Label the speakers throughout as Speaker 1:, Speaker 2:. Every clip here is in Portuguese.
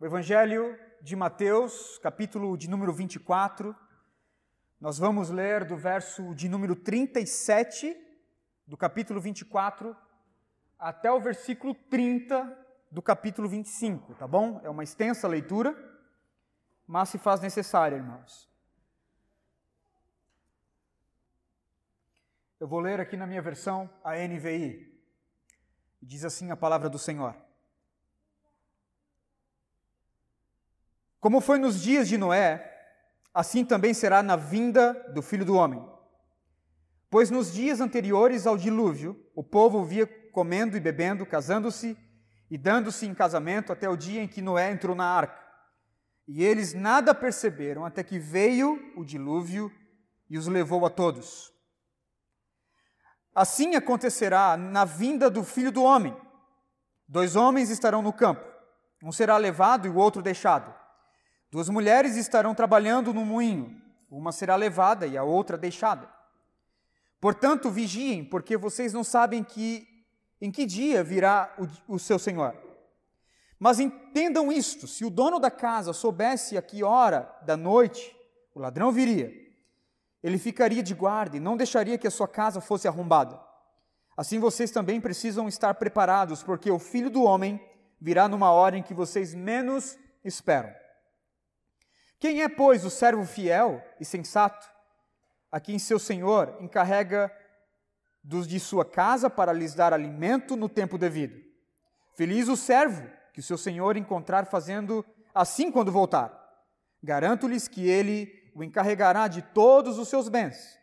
Speaker 1: O Evangelho de Mateus, capítulo de número 24. Nós vamos ler do verso de número 37 do capítulo 24 até o versículo 30 do capítulo 25, tá bom? É uma extensa leitura, mas se faz necessária, irmãos. Eu vou ler aqui na minha versão, a NVI. Diz assim a palavra do Senhor. Como foi nos dias de Noé, assim também será na vinda do Filho do Homem. Pois nos dias anteriores ao dilúvio, o povo via comendo e bebendo, casando-se e dando-se em casamento até o dia em que Noé entrou na arca. E eles nada perceberam até que veio o dilúvio e os levou a todos. Assim acontecerá na vinda do Filho do Homem. Dois homens estarão no campo, um será levado e o outro deixado. Duas mulheres estarão trabalhando no moinho, uma será levada e a outra deixada. Portanto, vigiem, porque vocês não sabem que em que dia virá o, o seu senhor. Mas entendam isto: se o dono da casa soubesse a que hora da noite o ladrão viria, ele ficaria de guarda e não deixaria que a sua casa fosse arrombada. Assim vocês também precisam estar preparados, porque o filho do homem virá numa hora em que vocês menos esperam. Quem é, pois, o servo fiel e sensato, a quem seu senhor encarrega dos de sua casa para lhes dar alimento no tempo devido? Feliz o servo que o seu senhor encontrar fazendo assim quando voltar. Garanto-lhes que ele o encarregará de todos os seus bens.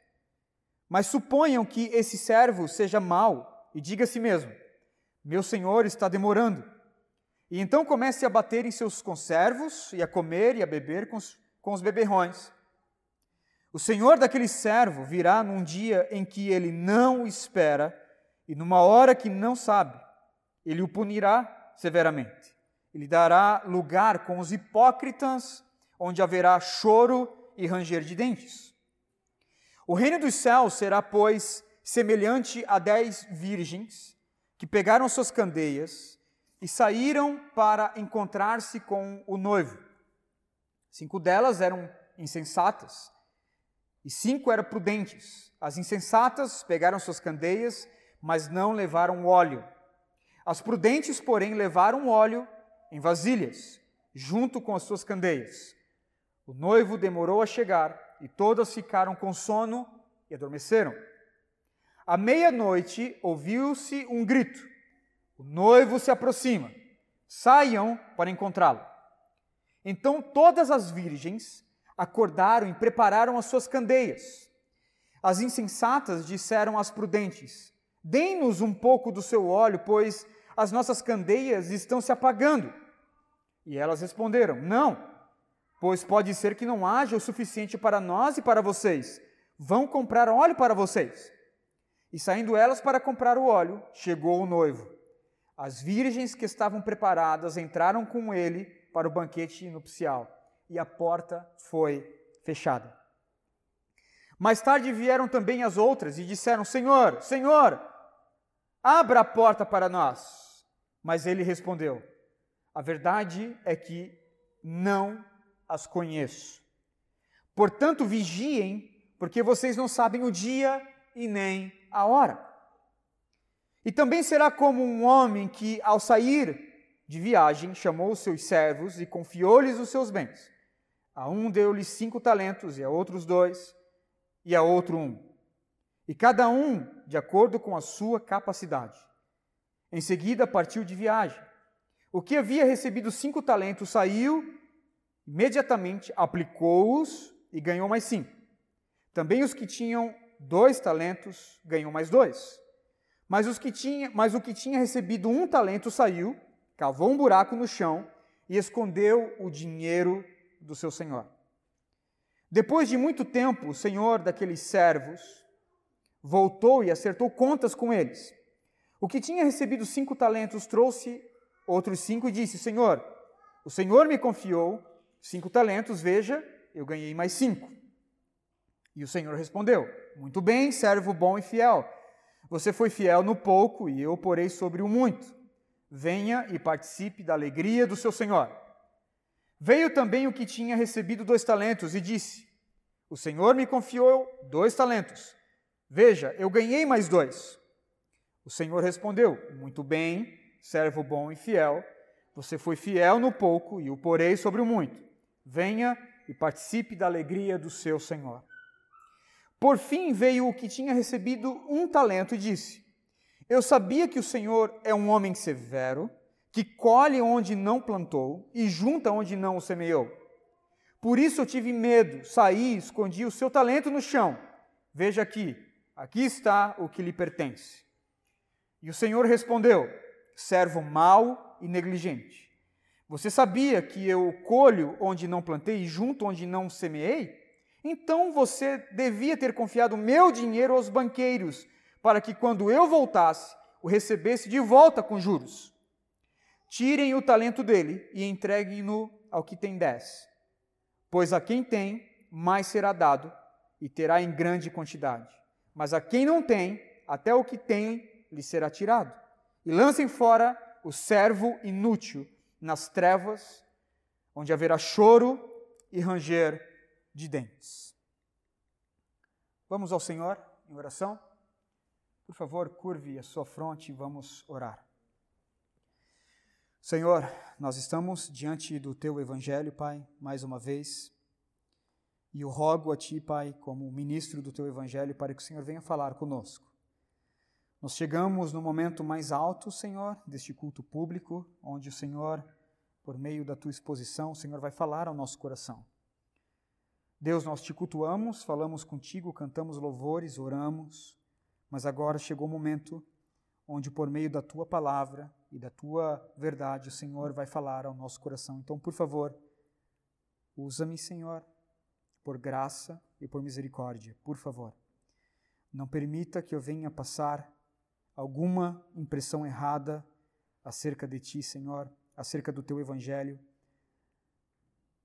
Speaker 1: Mas suponham que esse servo seja mau e diga a si mesmo: Meu senhor está demorando e então comece a bater em seus conservos, e a comer e a beber com os, com os beberrões. O senhor daquele servo virá num dia em que ele não espera, e numa hora que não sabe, ele o punirá severamente. Ele dará lugar com os hipócritas, onde haverá choro e ranger de dentes. O reino dos céus será, pois, semelhante a dez virgens que pegaram suas candeias e saíram para encontrar-se com o noivo. Cinco delas eram insensatas e cinco eram prudentes. As insensatas pegaram suas candeias, mas não levaram óleo. As prudentes, porém, levaram óleo em vasilhas, junto com as suas candeias. O noivo demorou a chegar e todas ficaram com sono e adormeceram. À meia-noite ouviu-se um grito o noivo se aproxima. Saiam para encontrá-lo. Então todas as virgens acordaram e prepararam as suas candeias. As insensatas disseram às prudentes: Deem-nos um pouco do seu óleo, pois as nossas candeias estão se apagando. E elas responderam: Não, pois pode ser que não haja o suficiente para nós e para vocês. Vão comprar óleo para vocês. E saindo elas para comprar o óleo, chegou o noivo. As virgens que estavam preparadas entraram com ele para o banquete nupcial e a porta foi fechada. Mais tarde vieram também as outras e disseram: Senhor, Senhor, abra a porta para nós. Mas ele respondeu: A verdade é que não as conheço. Portanto, vigiem, porque vocês não sabem o dia e nem a hora. E também será como um homem que, ao sair de viagem, chamou os seus servos e confiou-lhes os seus bens. A um deu-lhe cinco talentos, e a outros dois, e a outro um. E cada um de acordo com a sua capacidade. Em seguida partiu de viagem. O que havia recebido cinco talentos saiu, imediatamente aplicou-os e ganhou mais cinco. Também os que tinham dois talentos ganhou mais dois. Mas, os que tinha, mas o que tinha recebido um talento saiu, cavou um buraco no chão e escondeu o dinheiro do seu senhor. Depois de muito tempo, o senhor daqueles servos voltou e acertou contas com eles. O que tinha recebido cinco talentos trouxe outros cinco e disse: Senhor, o senhor me confiou cinco talentos, veja, eu ganhei mais cinco. E o senhor respondeu: Muito bem, servo bom e fiel. Você foi fiel no pouco e eu porei sobre o muito. Venha e participe da alegria do seu Senhor. Veio também o que tinha recebido dois talentos e disse: O Senhor me confiou dois talentos. Veja, eu ganhei mais dois. O Senhor respondeu: Muito bem, servo bom e fiel. Você foi fiel no pouco e o porei sobre o muito. Venha e participe da alegria do seu Senhor. Por fim veio o que tinha recebido um talento e disse: Eu sabia que o Senhor é um homem severo que colhe onde não plantou e junta onde não o semeou. Por isso eu tive medo, saí, escondi o seu talento no chão. Veja aqui, aqui está o que lhe pertence. E o Senhor respondeu: servo mau e negligente. Você sabia que eu colho onde não plantei e junto onde não semeei? Então você devia ter confiado meu dinheiro aos banqueiros, para que quando eu voltasse, o recebesse de volta com juros. Tirem o talento dele e entreguem-no ao que tem dez. Pois a quem tem, mais será dado, e terá em grande quantidade. Mas a quem não tem, até o que tem lhe será tirado. E lancem fora o servo inútil nas trevas, onde haverá choro e ranger de dentes. Vamos ao Senhor em oração? Por favor, curve a sua fronte e vamos orar. Senhor, nós estamos diante do teu evangelho, Pai, mais uma vez. E eu rogo a ti, Pai, como ministro do teu evangelho, para que o Senhor venha falar conosco. Nós chegamos no momento mais alto, Senhor, deste culto público, onde o Senhor, por meio da tua exposição, o Senhor vai falar ao nosso coração. Deus, nós te cultuamos, falamos contigo, cantamos louvores, oramos, mas agora chegou o momento onde, por meio da tua palavra, e da tua verdade o Senhor vai falar ao nosso coração. Então, por favor, usa-me, Senhor, por graça e por misericórdia, por favor. Não permita que eu venha passar alguma impressão errada acerca de ti, Senhor, acerca do teu evangelho,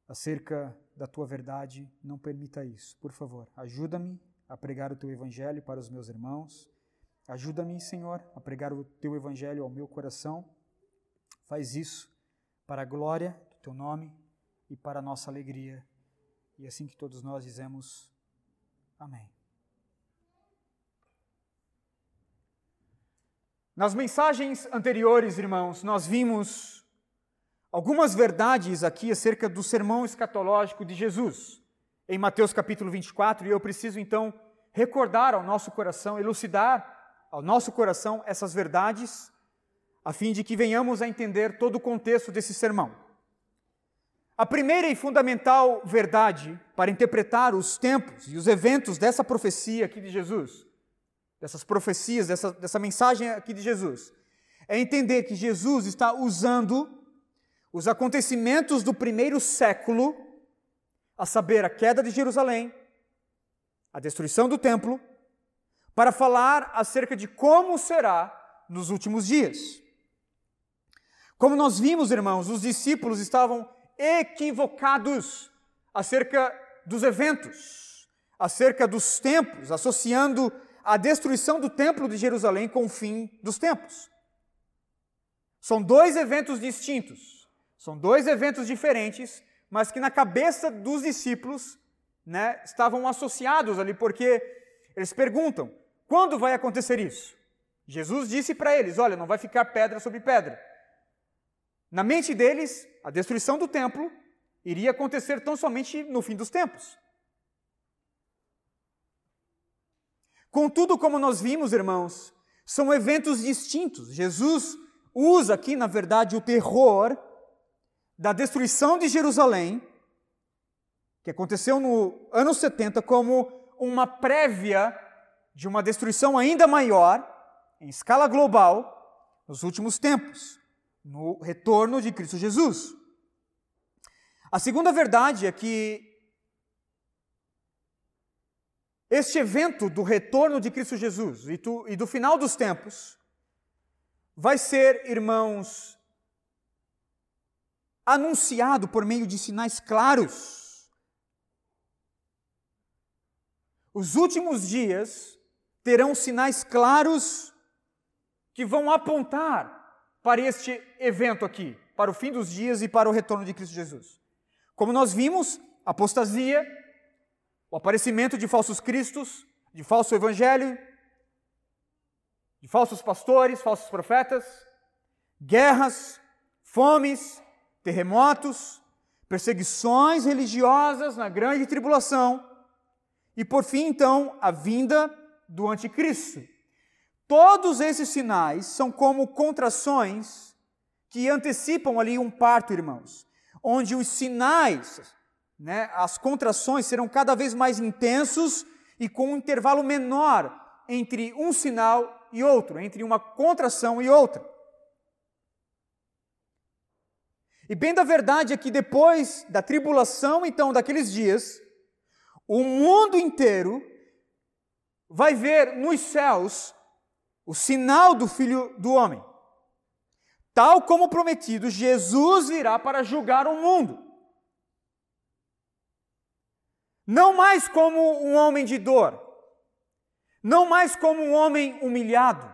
Speaker 1: acerca da tua verdade. Não permita isso, por favor. Ajuda-me a pregar o teu evangelho para os meus irmãos Ajuda-me, Senhor, a pregar o teu evangelho ao meu coração. Faz isso para a glória do teu nome e para a nossa alegria. E assim que todos nós dizemos amém. Nas mensagens anteriores, irmãos, nós vimos algumas verdades aqui acerca do sermão escatológico de Jesus, em Mateus capítulo 24, e eu preciso então recordar ao nosso coração, elucidar ao nosso coração essas verdades, a fim de que venhamos a entender todo o contexto desse sermão. A primeira e fundamental verdade para interpretar os tempos e os eventos dessa profecia aqui de Jesus, dessas profecias, dessa, dessa mensagem aqui de Jesus, é entender que Jesus está usando os acontecimentos do primeiro século, a saber, a queda de Jerusalém, a destruição do templo para falar acerca de como será nos últimos dias. Como nós vimos, irmãos, os discípulos estavam equivocados acerca dos eventos, acerca dos tempos, associando a destruição do templo de Jerusalém com o fim dos tempos. São dois eventos distintos, são dois eventos diferentes, mas que na cabeça dos discípulos né, estavam associados ali, porque eles perguntam: quando vai acontecer isso? Jesus disse para eles: Olha, não vai ficar pedra sobre pedra. Na mente deles, a destruição do templo iria acontecer tão somente no fim dos tempos. Contudo, como nós vimos, irmãos, são eventos distintos. Jesus usa aqui, na verdade, o terror da destruição de Jerusalém, que aconteceu no ano 70, como uma prévia de uma destruição ainda maior, em escala global, nos últimos tempos, no retorno de Cristo Jesus. A segunda verdade é que este evento do retorno de Cristo Jesus e do, final dos tempos vai ser, irmãos, anunciado por meio de sinais claros. Os últimos dias terão sinais claros que vão apontar para este evento aqui, para o fim dos dias e para o retorno de Cristo Jesus. Como nós vimos, apostasia, o aparecimento de falsos cristos, de falso evangelho, de falsos pastores, falsos profetas, guerras, fomes, terremotos, perseguições religiosas na grande tribulação e, por fim, então, a vinda do anticristo. Todos esses sinais são como contrações que antecipam ali um parto, irmãos, onde os sinais, né, as contrações serão cada vez mais intensos e com um intervalo menor entre um sinal e outro, entre uma contração e outra. E bem da verdade é que depois da tribulação, então, daqueles dias, o mundo inteiro vai ver nos céus o sinal do Filho do Homem. Tal como prometido, Jesus virá para julgar o mundo. Não mais como um homem de dor, não mais como um homem humilhado,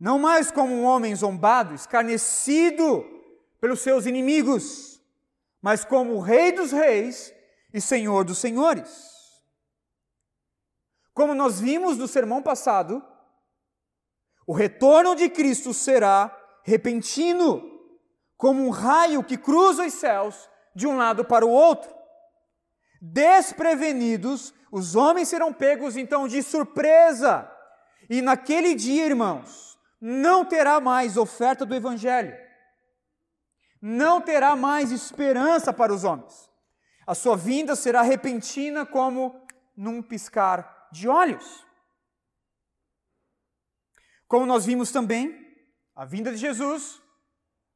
Speaker 1: não mais como um homem zombado, escarnecido pelos seus inimigos, mas como Rei dos Reis e Senhor dos Senhores. Como nós vimos no sermão passado, o retorno de Cristo será repentino, como um raio que cruza os céus de um lado para o outro. Desprevenidos, os homens serão pegos então de surpresa. E naquele dia, irmãos, não terá mais oferta do Evangelho, não terá mais esperança para os homens. A sua vinda será repentina como num piscar de olhos. Como nós vimos também, a vinda de Jesus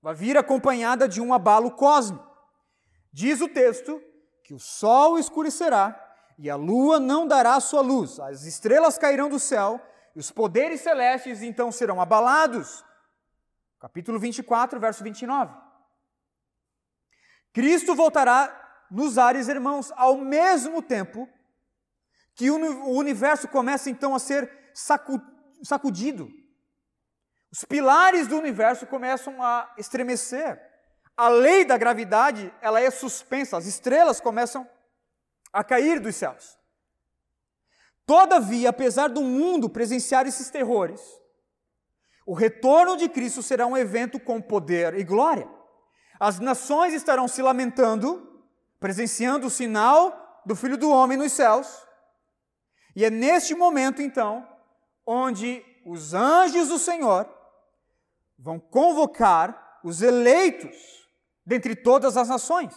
Speaker 1: vai vir acompanhada de um abalo cósmico. Diz o texto que o sol escurecerá e a lua não dará sua luz, as estrelas cairão do céu e os poderes celestes então serão abalados. Capítulo 24, verso 29. Cristo voltará nos ares, irmãos, ao mesmo tempo que o universo começa então a ser sacudido. Os pilares do universo começam a estremecer. A lei da gravidade, ela é suspensa, as estrelas começam a cair dos céus. Todavia, apesar do mundo presenciar esses terrores, o retorno de Cristo será um evento com poder e glória. As nações estarão se lamentando, presenciando o sinal do Filho do Homem nos céus. E é neste momento, então, onde os anjos do Senhor vão convocar os eleitos dentre todas as nações.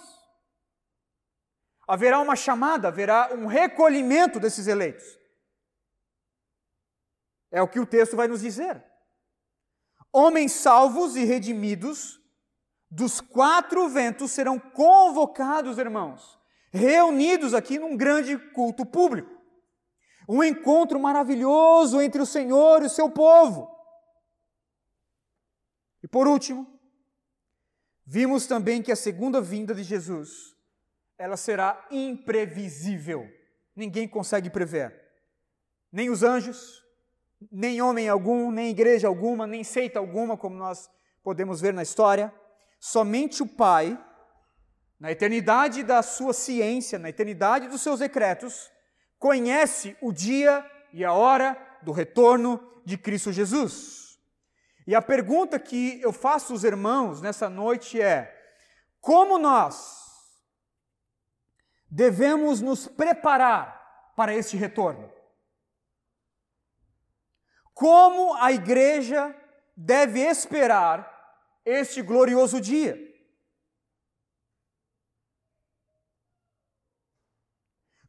Speaker 1: Haverá uma chamada, haverá um recolhimento desses eleitos. É o que o texto vai nos dizer. Homens salvos e redimidos dos quatro ventos serão convocados, irmãos, reunidos aqui num grande culto público. Um encontro maravilhoso entre o Senhor e o seu povo. E por último, Vimos também que a segunda vinda de Jesus, ela será imprevisível. Ninguém consegue prever. Nem os anjos, nem homem algum, nem igreja alguma, nem seita alguma, como nós podemos ver na história. Somente o Pai, na eternidade da sua ciência, na eternidade dos seus decretos, conhece o dia e a hora do retorno de Cristo Jesus. E a pergunta que eu faço aos irmãos nessa noite é: como nós devemos nos preparar para este retorno? Como a igreja deve esperar este glorioso dia?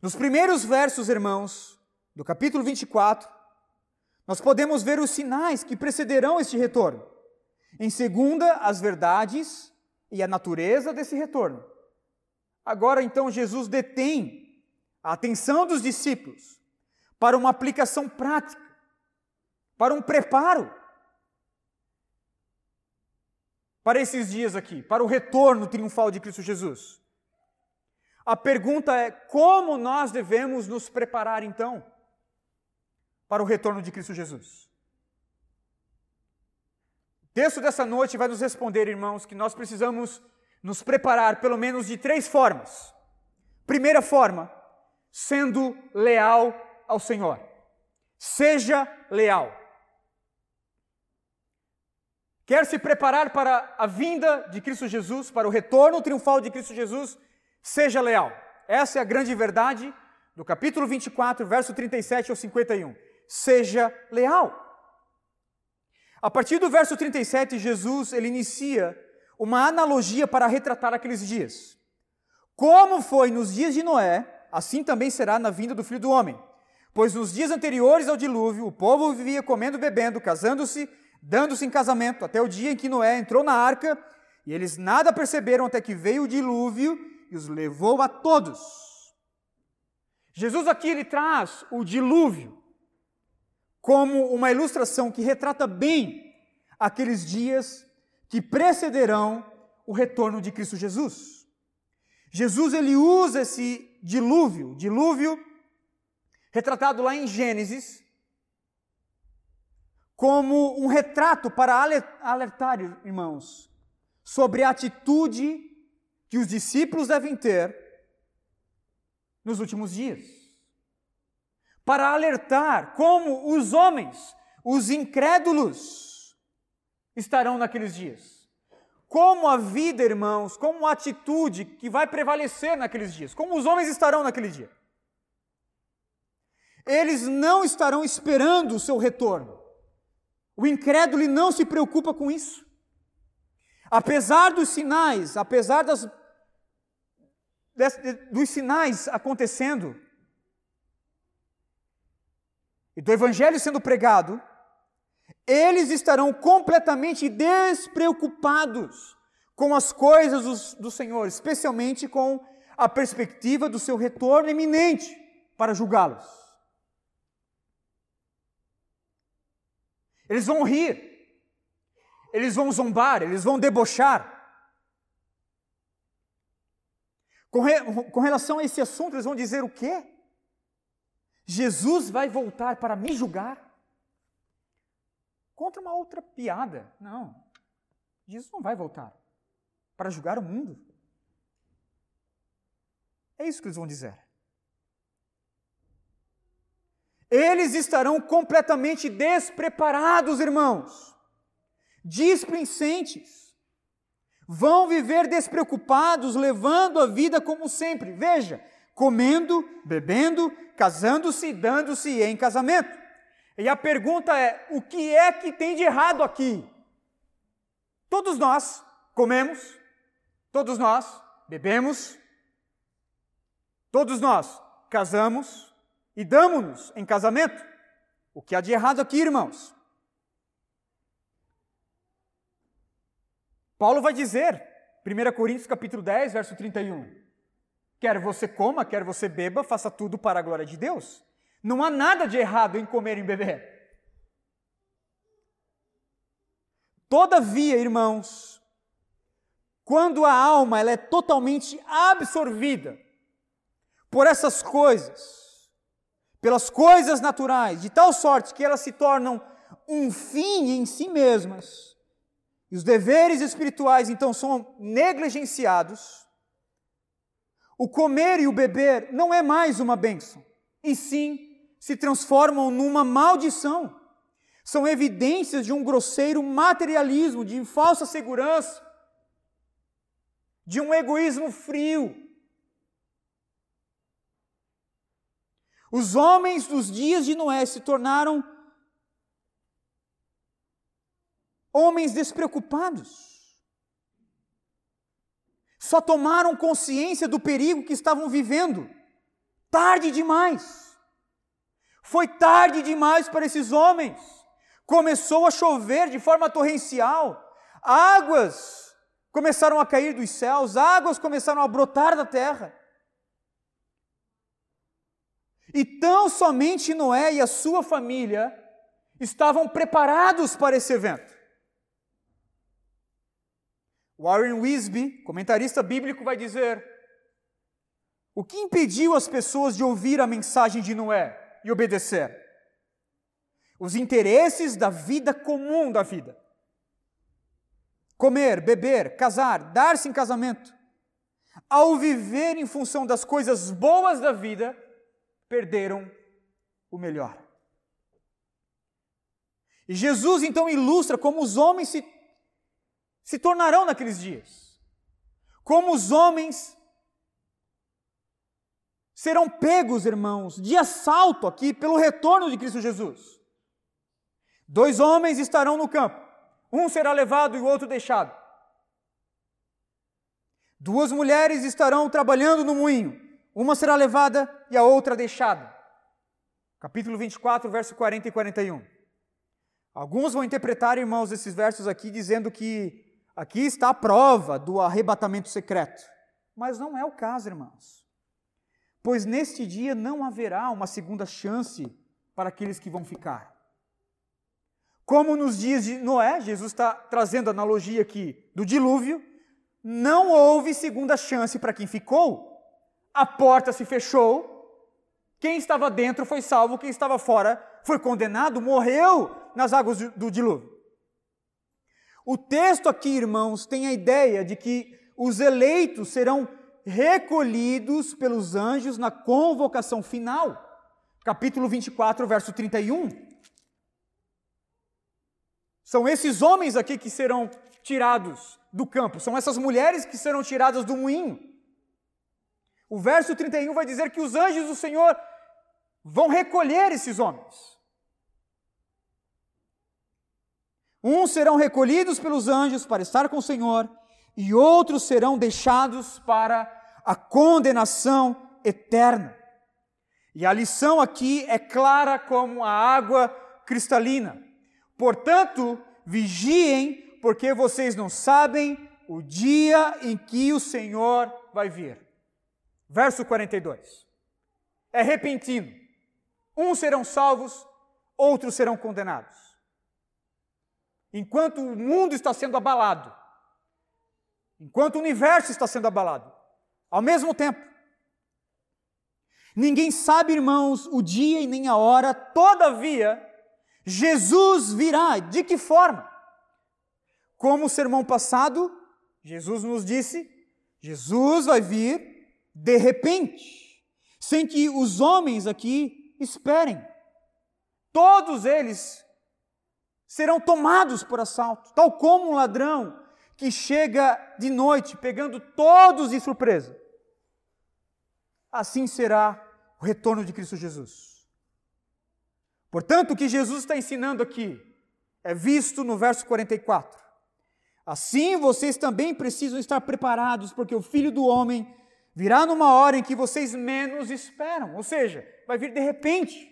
Speaker 1: Nos primeiros versos, irmãos, do capítulo 24, nós podemos ver os sinais que precederão este retorno. Em segunda, as verdades e a natureza desse retorno. Agora, então, Jesus detém a atenção dos discípulos para uma aplicação prática, para um preparo para esses dias aqui, para o retorno triunfal de Cristo Jesus. A pergunta é: como nós devemos nos preparar então? para o retorno de Cristo Jesus. O texto dessa noite vai nos responder, irmãos, que nós precisamos nos preparar pelo menos de três formas. Primeira forma, sendo leal ao Senhor. Seja leal. Quer se preparar para a vinda de Cristo Jesus, para o retorno triunfal de Cristo Jesus? Seja leal. Essa é a grande verdade do capítulo 24, verso 37 ao 51. Seja leal. A partir do verso 37, Jesus ele inicia uma analogia para retratar aqueles dias. Como foi nos dias de Noé, assim também será na vinda do Filho do Homem. Pois nos dias anteriores ao dilúvio, o povo vivia comendo bebendo, casando-se, dando-se em casamento, até o dia em que Noé entrou na arca, e eles nada perceberam até que veio o dilúvio e os levou a todos. Jesus aqui ele traz o dilúvio como uma ilustração que retrata bem aqueles dias que precederão o retorno de Cristo Jesus. Jesus ele usa esse dilúvio, dilúvio retratado lá em Gênesis, como um retrato para alertar, irmãos, sobre a atitude que os discípulos devem ter nos últimos dias. Para alertar como os homens, os incrédulos, estarão naqueles dias. Como a vida, irmãos, como a atitude que vai prevalecer naqueles dias, como os homens estarão naquele dia. Eles não estarão esperando o seu retorno. O incrédulo não se preocupa com isso. Apesar dos sinais, apesar das, dos sinais acontecendo, e do evangelho sendo pregado, eles estarão completamente despreocupados com as coisas do, do Senhor, especialmente com a perspectiva do seu retorno iminente para julgá-los. Eles vão rir, eles vão zombar, eles vão debochar. Com, re, com relação a esse assunto, eles vão dizer o quê? Jesus vai voltar para me julgar? Contra uma outra piada. Não. Jesus não vai voltar para julgar o mundo. É isso que eles vão dizer. Eles estarão completamente despreparados, irmãos, displicentes. Vão viver despreocupados, levando a vida como sempre. Veja, comendo, bebendo, casando-se, dando-se em casamento. E a pergunta é: o que é que tem de errado aqui? Todos nós comemos, todos nós bebemos, todos nós casamos, e damos-nos em casamento. O que há de errado aqui, irmãos? Paulo vai dizer, 1 Coríntios capítulo 10, verso 31, quer você coma, quer você beba, faça tudo para a glória de Deus. Não há nada de errado em comer e beber. Todavia, irmãos, quando a alma ela é totalmente absorvida por essas coisas, pelas coisas naturais, de tal sorte que elas se tornam um fim em si mesmas, e os deveres espirituais então são negligenciados, o comer e o beber não é mais uma bênção, e sim se transformam numa maldição. São evidências de um grosseiro materialismo, de falsa segurança, de um egoísmo frio, Os homens dos dias de Noé se tornaram homens despreocupados. Só tomaram consciência do perigo que estavam vivendo tarde demais. Foi tarde demais para esses homens. Começou a chover de forma torrencial, águas começaram a cair dos céus, águas começaram a brotar da terra. E tão somente Noé e a sua família estavam preparados para esse evento. Warren Wisby, comentarista bíblico, vai dizer: o que impediu as pessoas de ouvir a mensagem de Noé e obedecer? Os interesses da vida comum da vida. comer, beber, casar, dar-se em casamento, ao viver em função das coisas boas da vida, perderam o melhor. E Jesus então ilustra como os homens se, se tornarão naqueles dias. Como os homens serão pegos, irmãos, de assalto aqui pelo retorno de Cristo Jesus. Dois homens estarão no campo, um será levado e o outro deixado. Duas mulheres estarão trabalhando no moinho, uma será levada e a outra deixada. Capítulo 24, verso 40 e 41. Alguns vão interpretar, irmãos, esses versos aqui dizendo que aqui está a prova do arrebatamento secreto. Mas não é o caso, irmãos. Pois neste dia não haverá uma segunda chance para aqueles que vão ficar. Como nos dias de Noé, Jesus está trazendo a analogia aqui do dilúvio, não houve segunda chance para quem ficou. A porta se fechou, quem estava dentro foi salvo, quem estava fora foi condenado, morreu nas águas do dilúvio. O texto aqui, irmãos, tem a ideia de que os eleitos serão recolhidos pelos anjos na convocação final. Capítulo 24, verso 31. São esses homens aqui que serão tirados do campo, são essas mulheres que serão tiradas do moinho. O verso 31 vai dizer que os anjos do Senhor vão recolher esses homens. Uns serão recolhidos pelos anjos para estar com o Senhor, e outros serão deixados para a condenação eterna. E a lição aqui é clara como a água cristalina. Portanto, vigiem, porque vocês não sabem o dia em que o Senhor vai vir. Verso 42. É repentino. Uns serão salvos, outros serão condenados. Enquanto o mundo está sendo abalado, enquanto o universo está sendo abalado, ao mesmo tempo. Ninguém sabe, irmãos, o dia e nem a hora, todavia, Jesus virá. De que forma? Como o sermão passado, Jesus nos disse: Jesus vai vir de repente, sem que os homens aqui esperem. Todos eles serão tomados por assalto, tal como um ladrão que chega de noite pegando todos de surpresa. Assim será o retorno de Cristo Jesus. Portanto, o que Jesus está ensinando aqui é visto no verso 44. Assim vocês também precisam estar preparados, porque o filho do homem virá numa hora em que vocês menos esperam, ou seja, vai vir de repente.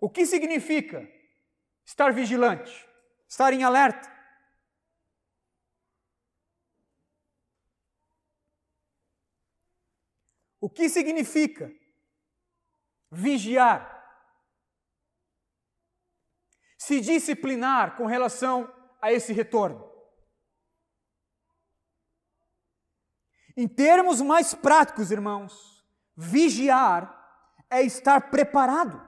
Speaker 1: O que significa estar vigilante, estar em alerta? O que significa vigiar? Se disciplinar com relação a esse retorno. Em termos mais práticos, irmãos, vigiar é estar preparado.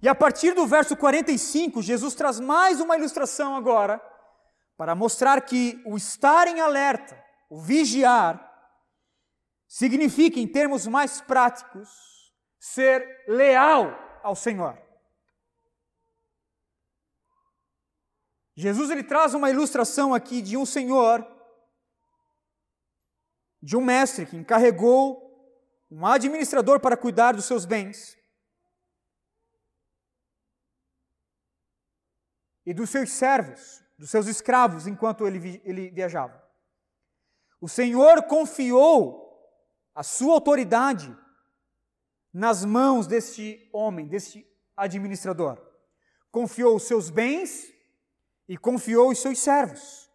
Speaker 1: E a partir do verso 45, Jesus traz mais uma ilustração agora, para mostrar que o estar em alerta, o vigiar, significa, em termos mais práticos, ser leal ao Senhor. Jesus ele traz uma ilustração aqui de um senhor, de um mestre que encarregou um administrador para cuidar dos seus bens e dos seus servos, dos seus escravos, enquanto ele, ele viajava. O Senhor confiou a sua autoridade nas mãos deste homem, deste administrador. Confiou os seus bens e confiou os seus servos.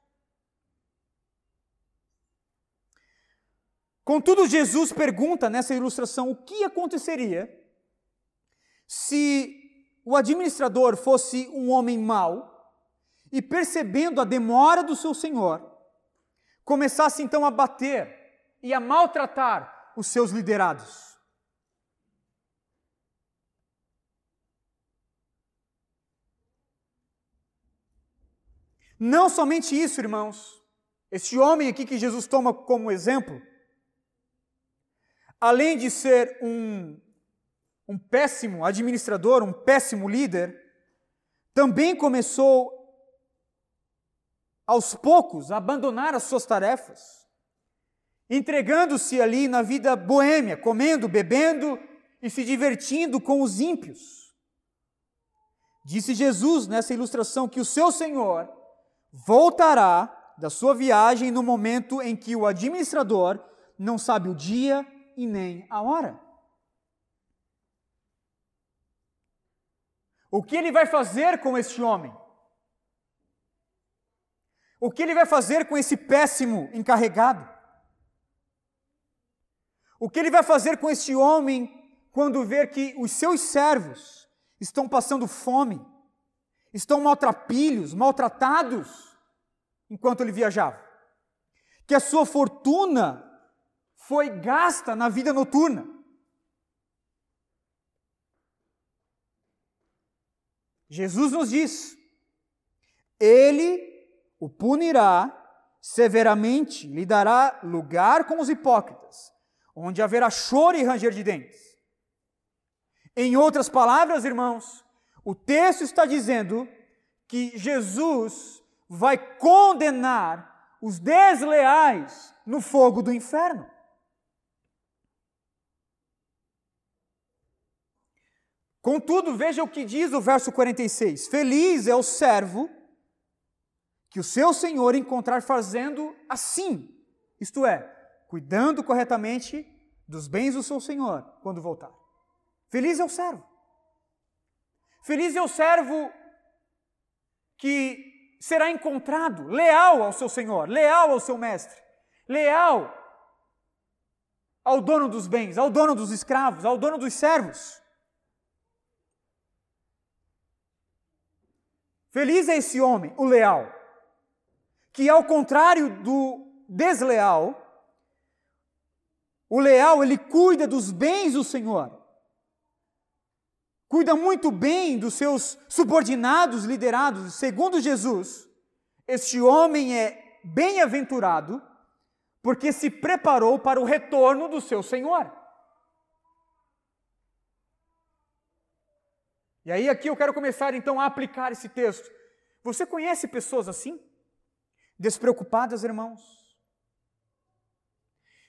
Speaker 1: Contudo, Jesus pergunta nessa ilustração o que aconteceria se o administrador fosse um homem mau e, percebendo a demora do seu senhor, começasse então a bater e a maltratar os seus liderados. Não somente isso, irmãos. Este homem aqui que Jesus toma como exemplo, além de ser um, um péssimo administrador, um péssimo líder, também começou aos poucos a abandonar as suas tarefas, entregando-se ali na vida boêmia, comendo, bebendo e se divertindo com os ímpios. Disse Jesus nessa ilustração que o seu Senhor voltará da sua viagem no momento em que o administrador não sabe o dia e nem a hora. O que ele vai fazer com este homem? O que ele vai fazer com esse péssimo encarregado? O que ele vai fazer com este homem quando ver que os seus servos estão passando fome, estão maltrapilhos, maltratados, enquanto ele viajava? Que a sua fortuna foi gasta na vida noturna. Jesus nos diz: Ele o punirá severamente, lhe dará lugar com os hipócritas, onde haverá choro e ranger de dentes. Em outras palavras, irmãos, o texto está dizendo que Jesus vai condenar os desleais no fogo do inferno. Contudo, veja o que diz o verso 46: Feliz é o servo que o seu senhor encontrar fazendo assim, isto é, cuidando corretamente dos bens do seu senhor quando voltar. Feliz é o servo. Feliz é o servo que será encontrado leal ao seu senhor, leal ao seu mestre, leal ao dono dos bens, ao dono dos escravos, ao dono dos servos. Feliz é esse homem, o leal, que ao contrário do desleal, o leal ele cuida dos bens do Senhor. Cuida muito bem dos seus subordinados liderados, segundo Jesus. Este homem é bem-aventurado porque se preparou para o retorno do seu Senhor. E aí aqui eu quero começar então a aplicar esse texto. Você conhece pessoas assim? Despreocupadas, irmãos?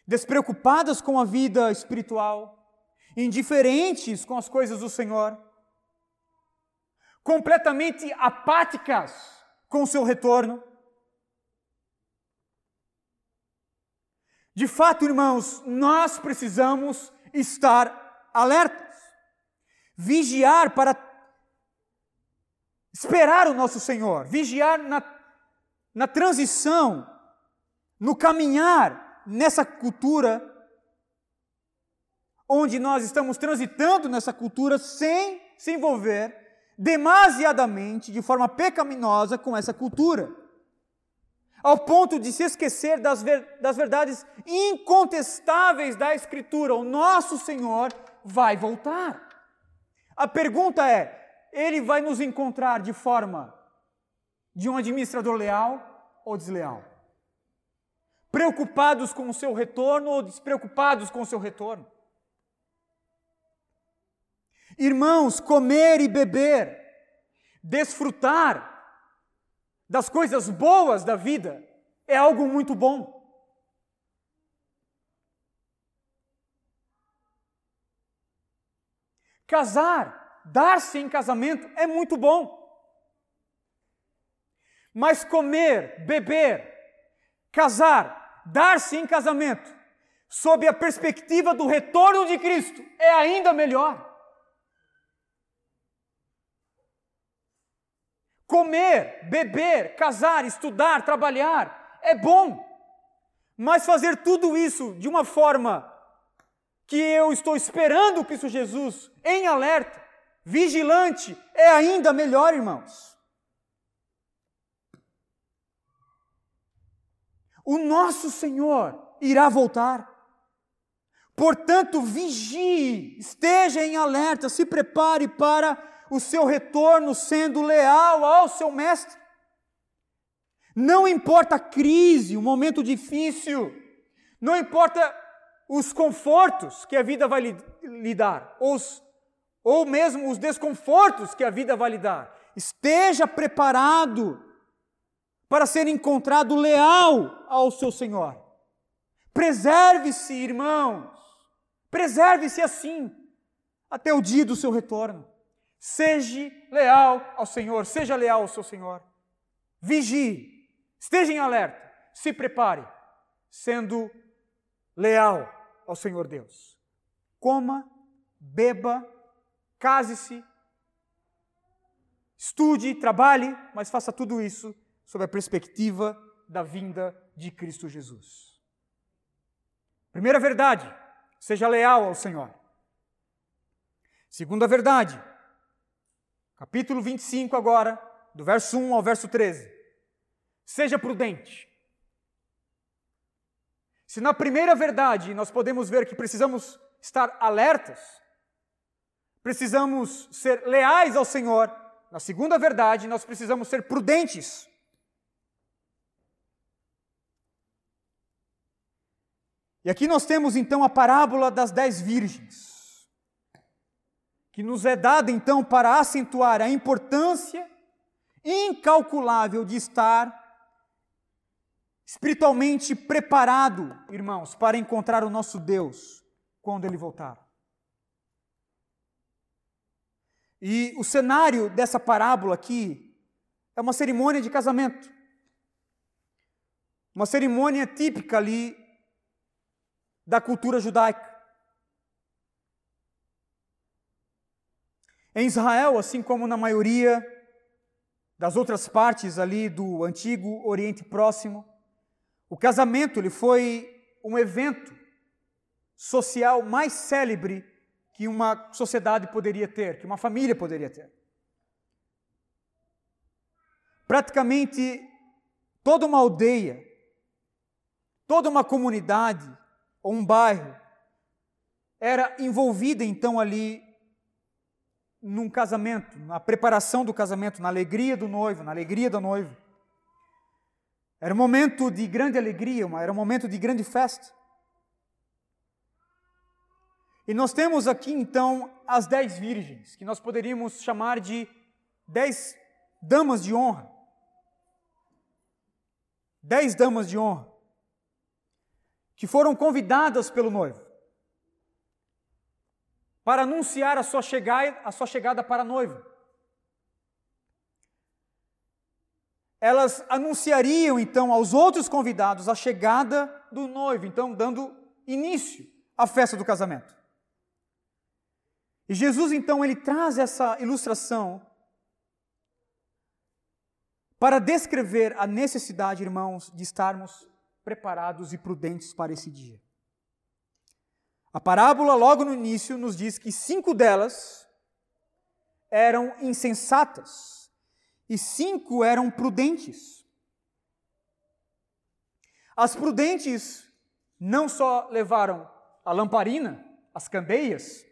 Speaker 1: Despreocupadas com a vida espiritual, indiferentes com as coisas do Senhor, completamente apáticas com o seu retorno. De fato, irmãos, nós precisamos estar alertas, vigiar para esperar o nosso Senhor, vigiar na, na transição, no caminhar nessa cultura, onde nós estamos transitando nessa cultura sem se envolver demasiadamente, de forma pecaminosa, com essa cultura. Ao ponto de se esquecer das, ver, das verdades incontestáveis da Escritura. O nosso Senhor vai voltar. A pergunta é: ele vai nos encontrar de forma de um administrador leal ou desleal? Preocupados com o seu retorno ou despreocupados com o seu retorno? Irmãos, comer e beber, desfrutar das coisas boas da vida é algo muito bom. Casar dar-se em casamento é muito bom. Mas comer, beber, casar, dar-se em casamento, sob a perspectiva do retorno de Cristo, é ainda melhor. Comer, beber, casar, estudar, trabalhar é bom, mas fazer tudo isso de uma forma que eu estou esperando Cristo Jesus em alerta, vigilante, é ainda melhor, irmãos. O nosso Senhor irá voltar. Portanto, vigie, esteja em alerta, se prepare para o seu retorno sendo leal ao seu mestre. Não importa a crise, o momento difícil, não importa os confortos que a vida vai lhe, dar, os, ou mesmo os desconfortos que a vida vai lhe dar. Esteja preparado para ser encontrado leal ao seu Senhor. Preserve-se, irmãos, preserve-se assim, até o dia do seu retorno. Seja leal ao Senhor, seja leal ao seu Senhor. Vigie, esteja em alerta, se prepare, sendo leal ao Senhor Deus. Coma, beba, case-se, estude, trabalhe, mas faça tudo isso sob a perspectiva da vinda de Cristo Jesus. Primeira verdade, seja leal ao Senhor. Segunda verdade, capítulo 25 agora, do verso 1 ao verso 13. Seja prudente. Se na primeira verdade nós podemos ver que precisamos estar alertas, precisamos ser leais ao Senhor, na segunda verdade nós precisamos ser prudentes. E aqui nós temos então a parábola das dez virgens, que nos é dada então para acentuar a importância incalculável de estar espiritualmente preparado, irmãos, para encontrar o nosso Deus quando ele voltar. E o cenário dessa parábola aqui é uma cerimônia de casamento. Uma cerimônia típica ali da cultura judaica. Em Israel, assim como na maioria das outras partes ali do antigo Oriente Próximo, o casamento ele foi um evento social mais célebre que uma sociedade poderia ter, que uma família poderia ter. Praticamente toda uma aldeia, toda uma comunidade ou um bairro era envolvida então ali num casamento, na preparação do casamento, na alegria do noivo, na alegria da noiva. Era um momento de grande alegria, era um momento de grande festa. E nós temos aqui então as dez virgens, que nós poderíamos chamar de dez damas de honra. Dez damas de honra que foram convidadas pelo noivo para anunciar a sua chegada, a sua chegada para a noiva. Elas anunciariam então aos outros convidados a chegada do noivo, então dando início à festa do casamento. E Jesus então ele traz essa ilustração para descrever a necessidade, irmãos, de estarmos preparados e prudentes para esse dia. A parábola, logo no início, nos diz que cinco delas eram insensatas e cinco eram prudentes. As prudentes não só levaram a lamparina, as candeias,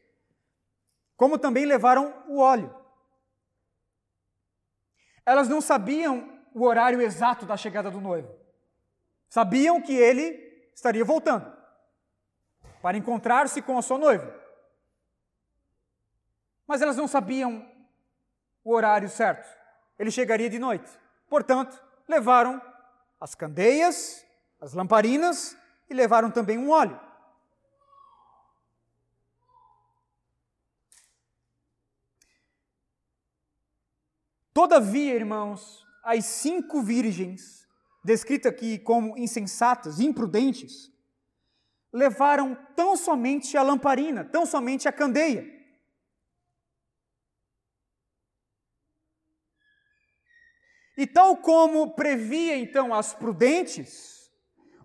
Speaker 1: como também levaram o óleo. Elas não sabiam o horário exato da chegada do noivo. Sabiam que ele estaria voltando para encontrar-se com a sua noiva. Mas elas não sabiam o horário certo. Ele chegaria de noite. Portanto, levaram as candeias, as lamparinas e levaram também um óleo. Todavia, irmãos, as cinco virgens descrita aqui como insensatas, imprudentes, levaram tão somente a lamparina, tão somente a candeia. E tal como previa então as prudentes,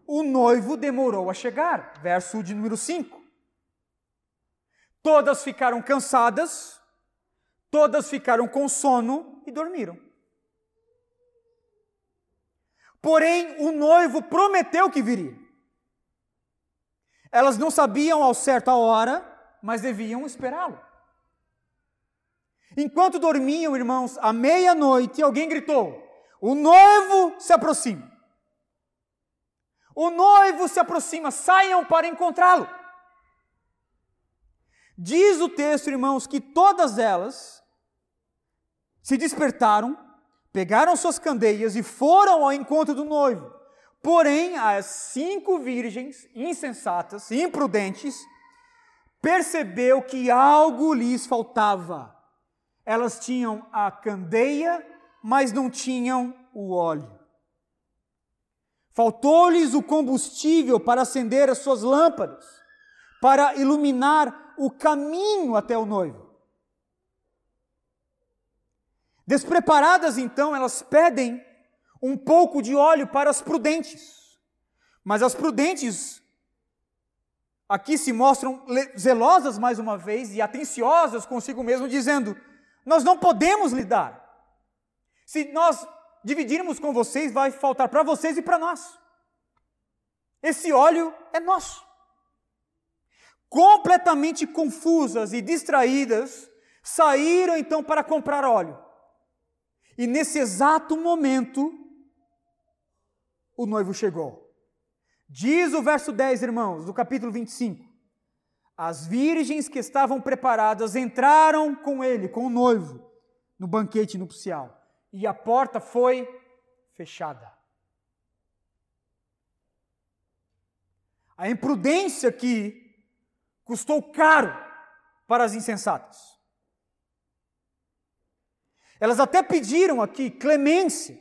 Speaker 1: o noivo demorou a chegar. Verso de número 5. Todas ficaram cansadas, todas ficaram com sono e dormiram. Porém, o noivo prometeu que viria. Elas não sabiam ao certo a hora, mas deviam esperá-lo. Enquanto dormiam, irmãos, à meia-noite, alguém gritou: O noivo se aproxima. O noivo se aproxima, saiam para encontrá-lo. Diz o texto, irmãos, que todas elas se despertaram, pegaram suas candeias e foram ao encontro do noivo. Porém, as cinco virgens insensatas, imprudentes, percebeu que algo lhes faltava. Elas tinham a candeia, mas não tinham o óleo. Faltou-lhes o combustível para acender as suas lâmpadas, para iluminar o caminho até o noivo. Despreparadas, então, elas pedem um pouco de óleo para as prudentes. Mas as prudentes aqui se mostram zelosas mais uma vez e atenciosas consigo mesmo, dizendo: Nós não podemos lidar. Se nós dividirmos com vocês, vai faltar para vocês e para nós. Esse óleo é nosso. Completamente confusas e distraídas, saíram então para comprar óleo. E nesse exato momento, o noivo chegou. Diz o verso 10, irmãos, do capítulo 25: As virgens que estavam preparadas entraram com ele, com o noivo, no banquete nupcial e a porta foi fechada. A imprudência aqui custou caro para as insensatas. Elas até pediram aqui clemência,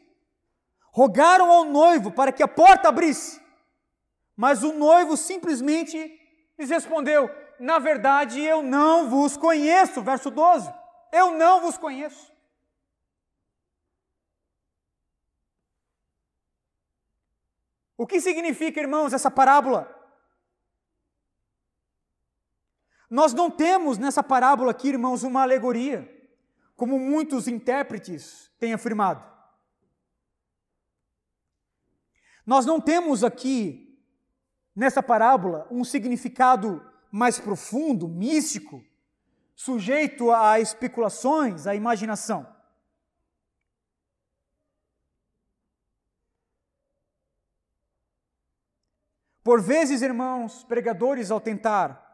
Speaker 1: rogaram ao noivo para que a porta abrisse, mas o noivo simplesmente lhes respondeu: Na verdade, eu não vos conheço. Verso 12: Eu não vos conheço. O que significa, irmãos, essa parábola? Nós não temos nessa parábola aqui, irmãos, uma alegoria, como muitos intérpretes têm afirmado. Nós não temos aqui, nessa parábola, um significado mais profundo, místico, sujeito a especulações, à imaginação. Por vezes, irmãos, pregadores, ao tentar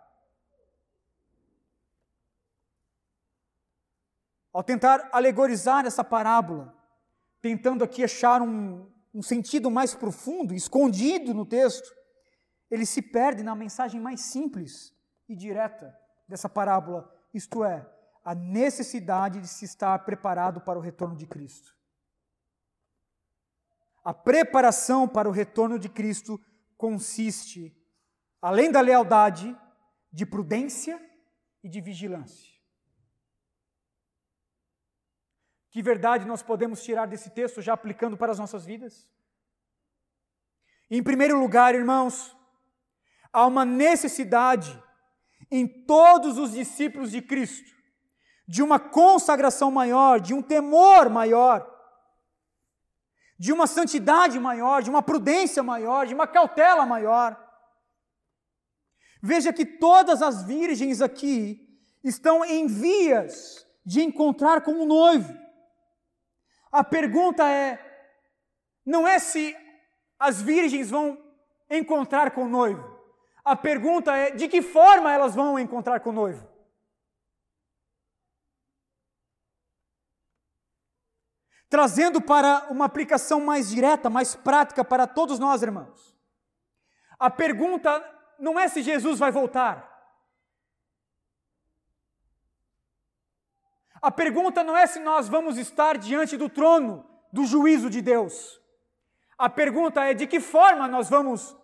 Speaker 1: ao tentar alegorizar essa parábola, tentando aqui achar um, um sentido mais profundo, escondido no texto, ele se perde na mensagem mais simples e direta dessa parábola, isto é, a necessidade de se estar preparado para o retorno de Cristo. A preparação para o retorno de Cristo consiste, além da lealdade, de prudência e de vigilância. Que verdade nós podemos tirar desse texto já aplicando para as nossas vidas? Em primeiro lugar, irmãos, há uma necessidade em todos os discípulos de Cristo de uma consagração maior, de um temor maior de uma santidade maior, de uma prudência maior, de uma cautela maior. Veja que todas as virgens aqui estão em vias de encontrar com o noivo. A pergunta é: não é se as virgens vão encontrar com o noivo. A pergunta é: de que forma elas vão encontrar com o noivo? trazendo para uma aplicação mais direta, mais prática para todos nós, irmãos. A pergunta não é se Jesus vai voltar. A pergunta não é se nós vamos estar diante do trono do juízo de Deus. A pergunta é de que forma nós vamos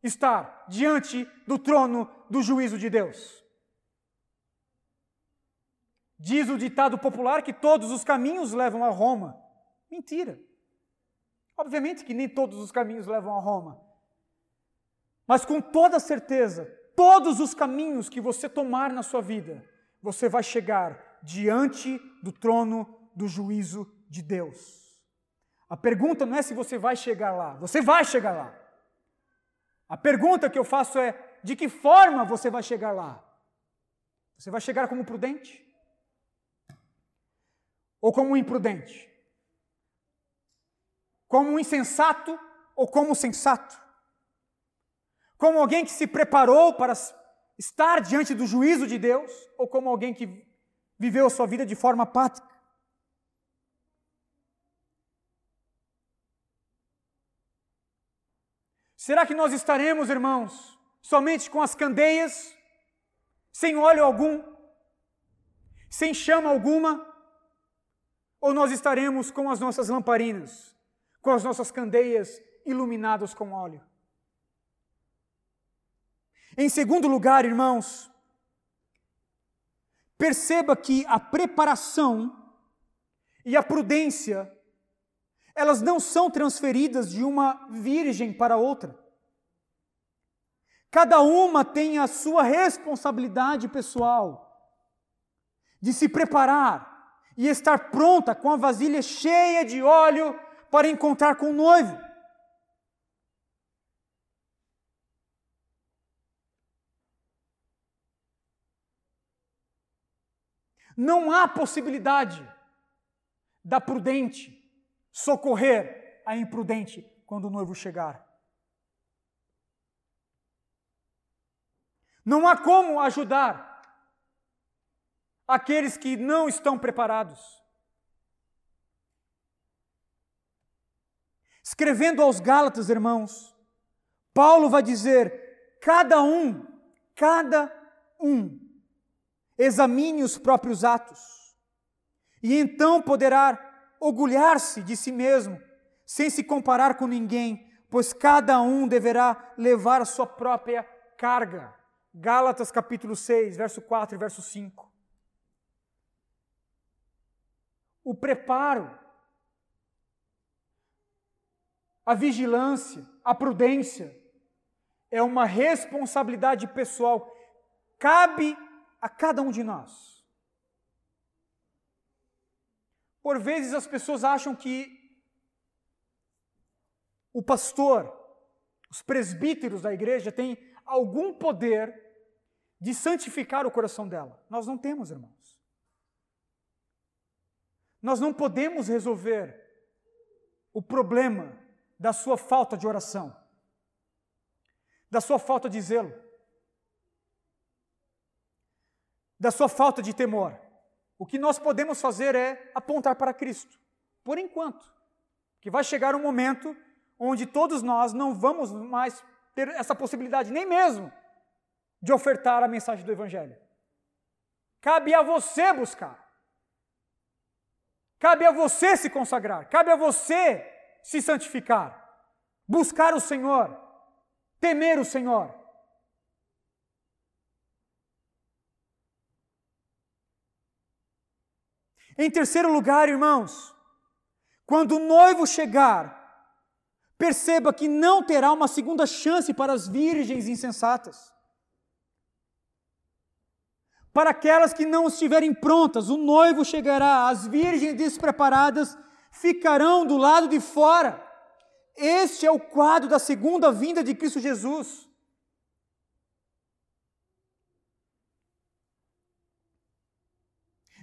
Speaker 1: estar diante do trono do juízo de Deus. Diz o ditado popular que todos os caminhos levam a Roma. Mentira. Obviamente que nem todos os caminhos levam a Roma. Mas com toda certeza, todos os caminhos que você tomar na sua vida, você vai chegar diante do trono do juízo de Deus. A pergunta não é se você vai chegar lá, você vai chegar lá. A pergunta que eu faço é: de que forma você vai chegar lá? Você vai chegar como prudente? Ou como imprudente? Como insensato ou como sensato? Como alguém que se preparou para estar diante do juízo de Deus ou como alguém que viveu a sua vida de forma apática? Será que nós estaremos, irmãos, somente com as candeias, sem óleo algum, sem chama alguma? Ou nós estaremos com as nossas lamparinas, com as nossas candeias iluminadas com óleo? Em segundo lugar, irmãos, perceba que a preparação e a prudência elas não são transferidas de uma virgem para outra. Cada uma tem a sua responsabilidade pessoal de se preparar e estar pronta com a vasilha cheia de óleo para encontrar com o noivo. Não há possibilidade da prudente socorrer a imprudente quando o noivo chegar. Não há como ajudar aqueles que não estão preparados. Escrevendo aos Gálatas, irmãos, Paulo vai dizer: cada um, cada um, examine os próprios atos, e então poderá orgulhar-se de si mesmo, sem se comparar com ninguém, pois cada um deverá levar a sua própria carga. Gálatas capítulo 6, verso 4 e verso 5. O preparo, a vigilância, a prudência é uma responsabilidade pessoal, cabe a cada um de nós. Por vezes as pessoas acham que o pastor, os presbíteros da igreja têm algum poder de santificar o coração dela. Nós não temos, irmãos. Nós não podemos resolver o problema da sua falta de oração, da sua falta de zelo, da sua falta de temor. O que nós podemos fazer é apontar para Cristo, por enquanto. Que vai chegar um momento onde todos nós não vamos mais ter essa possibilidade, nem mesmo de ofertar a mensagem do Evangelho. Cabe a você buscar. Cabe a você se consagrar. Cabe a você se santificar. Buscar o Senhor. Temer o Senhor. Em terceiro lugar, irmãos, quando o noivo chegar, perceba que não terá uma segunda chance para as virgens insensatas. Para aquelas que não estiverem prontas, o noivo chegará, as virgens despreparadas ficarão do lado de fora. Este é o quadro da segunda vinda de Cristo Jesus.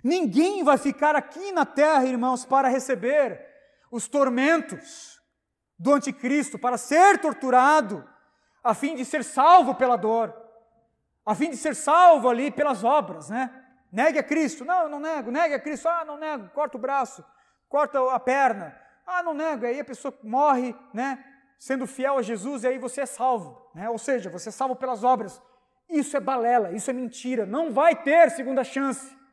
Speaker 1: Ninguém vai ficar aqui na terra, irmãos, para receber os tormentos do anticristo, para ser torturado, a fim de ser salvo pela dor, a fim de ser salvo ali pelas obras, né? Negue a Cristo. Não, eu não nego. Negue a Cristo. Ah, não nego. Corta o braço, corta a perna. Ah, não nego. Aí a pessoa morre, né? Sendo fiel a Jesus e aí você é salvo, né? Ou seja, você é salvo pelas obras. Isso é balela, isso é mentira. Não vai ter segunda chance.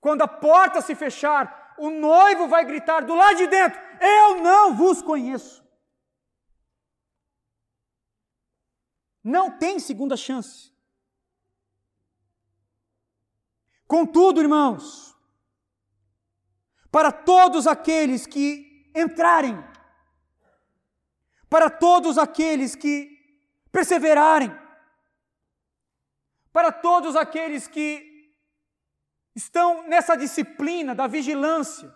Speaker 1: Quando a porta se fechar, o noivo vai gritar do lado de dentro: Eu não vos conheço. Não tem segunda chance. Contudo, irmãos, para todos aqueles que entrarem, para todos aqueles que perseverarem, para todos aqueles que estão nessa disciplina da vigilância,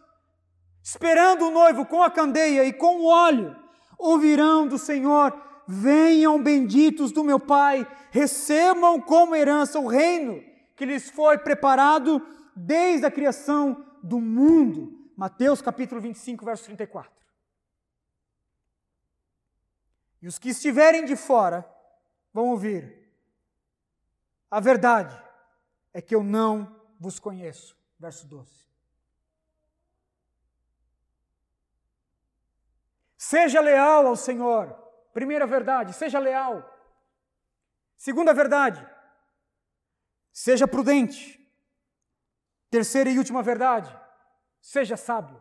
Speaker 1: esperando o noivo com a candeia e com o óleo, ouvirão do Senhor: Venham benditos do meu Pai, recebam como herança o reino que lhes foi preparado desde a criação do mundo. Mateus capítulo 25, verso 34. E os que estiverem de fora vão ouvir: A verdade é que eu não vos conheço. Verso 12. Seja leal ao Senhor. Primeira verdade, seja leal. Segunda verdade, seja prudente. Terceira e última verdade, seja sábio.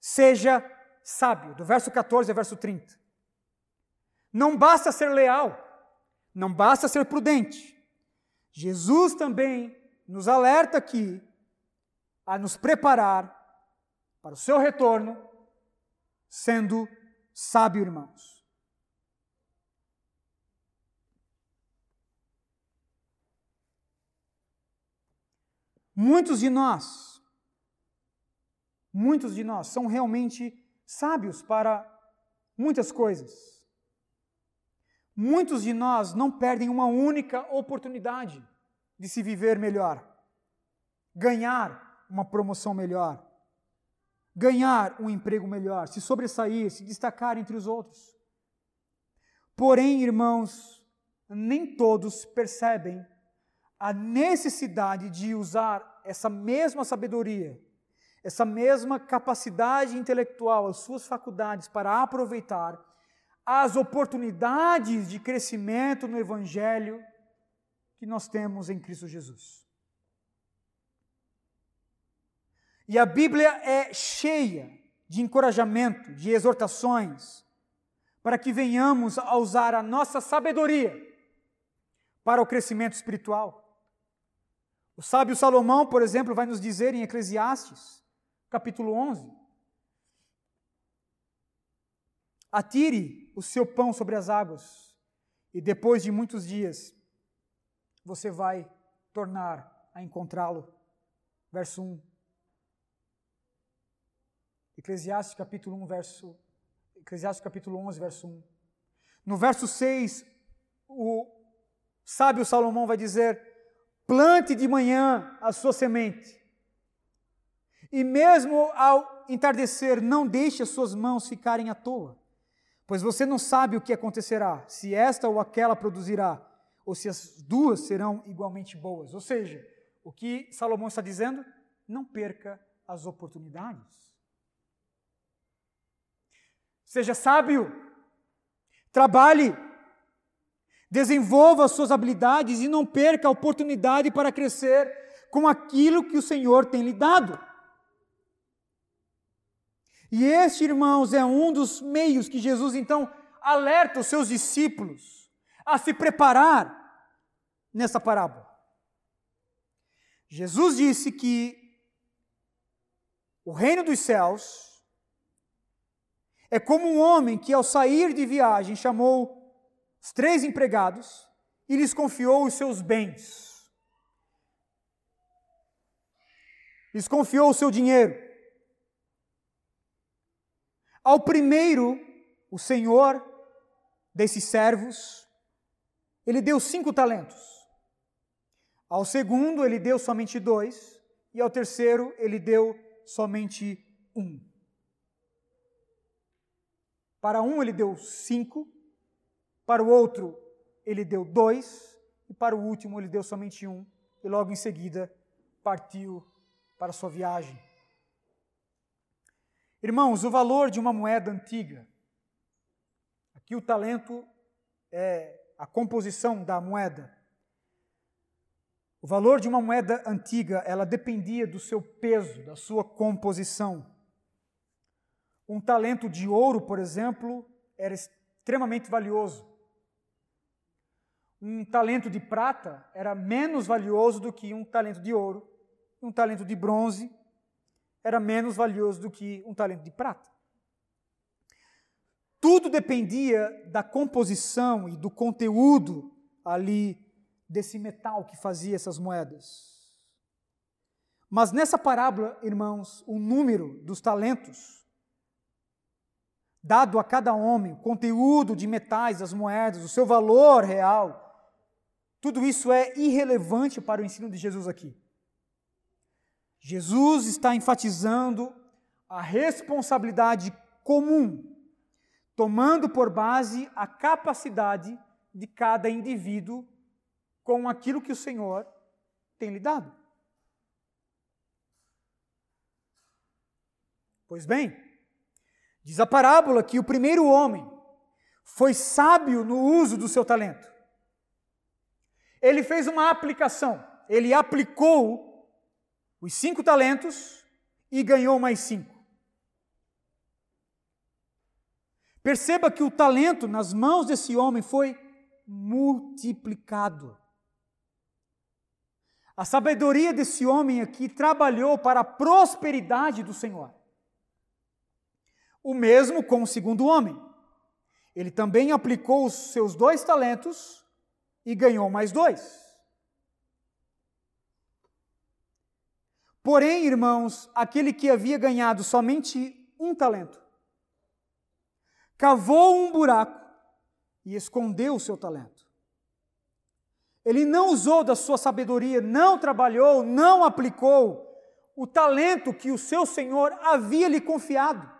Speaker 1: Seja sábio, do verso 14 ao verso 30. Não basta ser leal, não basta ser prudente. Jesus também nos alerta aqui a nos preparar para o seu retorno, sendo sábio, irmãos. Muitos de nós, muitos de nós são realmente sábios para muitas coisas. Muitos de nós não perdem uma única oportunidade de se viver melhor, ganhar uma promoção melhor, ganhar um emprego melhor, se sobressair, se destacar entre os outros. Porém, irmãos, nem todos percebem a necessidade de usar essa mesma sabedoria, essa mesma capacidade intelectual, as suas faculdades para aproveitar as oportunidades de crescimento no Evangelho que nós temos em Cristo Jesus. E a Bíblia é cheia de encorajamento, de exortações, para que venhamos a usar a nossa sabedoria para o crescimento espiritual. O sábio Salomão, por exemplo, vai nos dizer em Eclesiastes, capítulo 11: Atire o seu pão sobre as águas, e depois de muitos dias você vai tornar a encontrá-lo. Verso 1. Eclesiastes capítulo 1, verso Eclesiastes capítulo 11, verso 1. No verso 6, o sábio Salomão vai dizer: Plante de manhã a sua semente. E mesmo ao entardecer, não deixe as suas mãos ficarem à toa, pois você não sabe o que acontecerá, se esta ou aquela produzirá, ou se as duas serão igualmente boas. Ou seja, o que Salomão está dizendo? Não perca as oportunidades. Seja sábio, trabalhe, desenvolva as suas habilidades e não perca a oportunidade para crescer com aquilo que o Senhor tem lhe dado. E este, irmãos, é um dos meios que Jesus então alerta os seus discípulos a se preparar nessa parábola. Jesus disse que o reino dos céus é como um homem que, ao sair de viagem, chamou os três empregados e lhes confiou os seus bens. Lhes confiou o seu dinheiro. Ao primeiro, o senhor desses servos, ele deu cinco talentos. Ao segundo, ele deu somente dois. E ao terceiro, ele deu somente um. Para um, ele deu cinco. Para o outro, ele deu dois. E para o último, ele deu somente um. E logo em seguida, partiu para sua viagem. Irmãos, o valor de uma moeda antiga. Aqui o talento é a composição da moeda. O valor de uma moeda antiga, ela dependia do seu peso, da sua composição. Um talento de ouro, por exemplo, era extremamente valioso. Um talento de prata era menos valioso do que um talento de ouro. Um talento de bronze era menos valioso do que um talento de prata. Tudo dependia da composição e do conteúdo ali desse metal que fazia essas moedas. Mas nessa parábola, irmãos, o número dos talentos dado a cada homem, o conteúdo de metais das moedas, o seu valor real, tudo isso é irrelevante para o ensino de Jesus aqui. Jesus está enfatizando a responsabilidade comum tomando por base a capacidade de cada indivíduo com aquilo que o Senhor tem lhe dado. Pois bem, diz a parábola que o primeiro homem foi sábio no uso do seu talento. Ele fez uma aplicação, ele aplicou os cinco talentos e ganhou mais cinco. Perceba que o talento nas mãos desse homem foi multiplicado. A sabedoria desse homem aqui trabalhou para a prosperidade do Senhor. O mesmo com o segundo homem. Ele também aplicou os seus dois talentos e ganhou mais dois. Porém, irmãos, aquele que havia ganhado somente um talento, cavou um buraco e escondeu o seu talento. Ele não usou da sua sabedoria, não trabalhou, não aplicou o talento que o seu Senhor havia lhe confiado.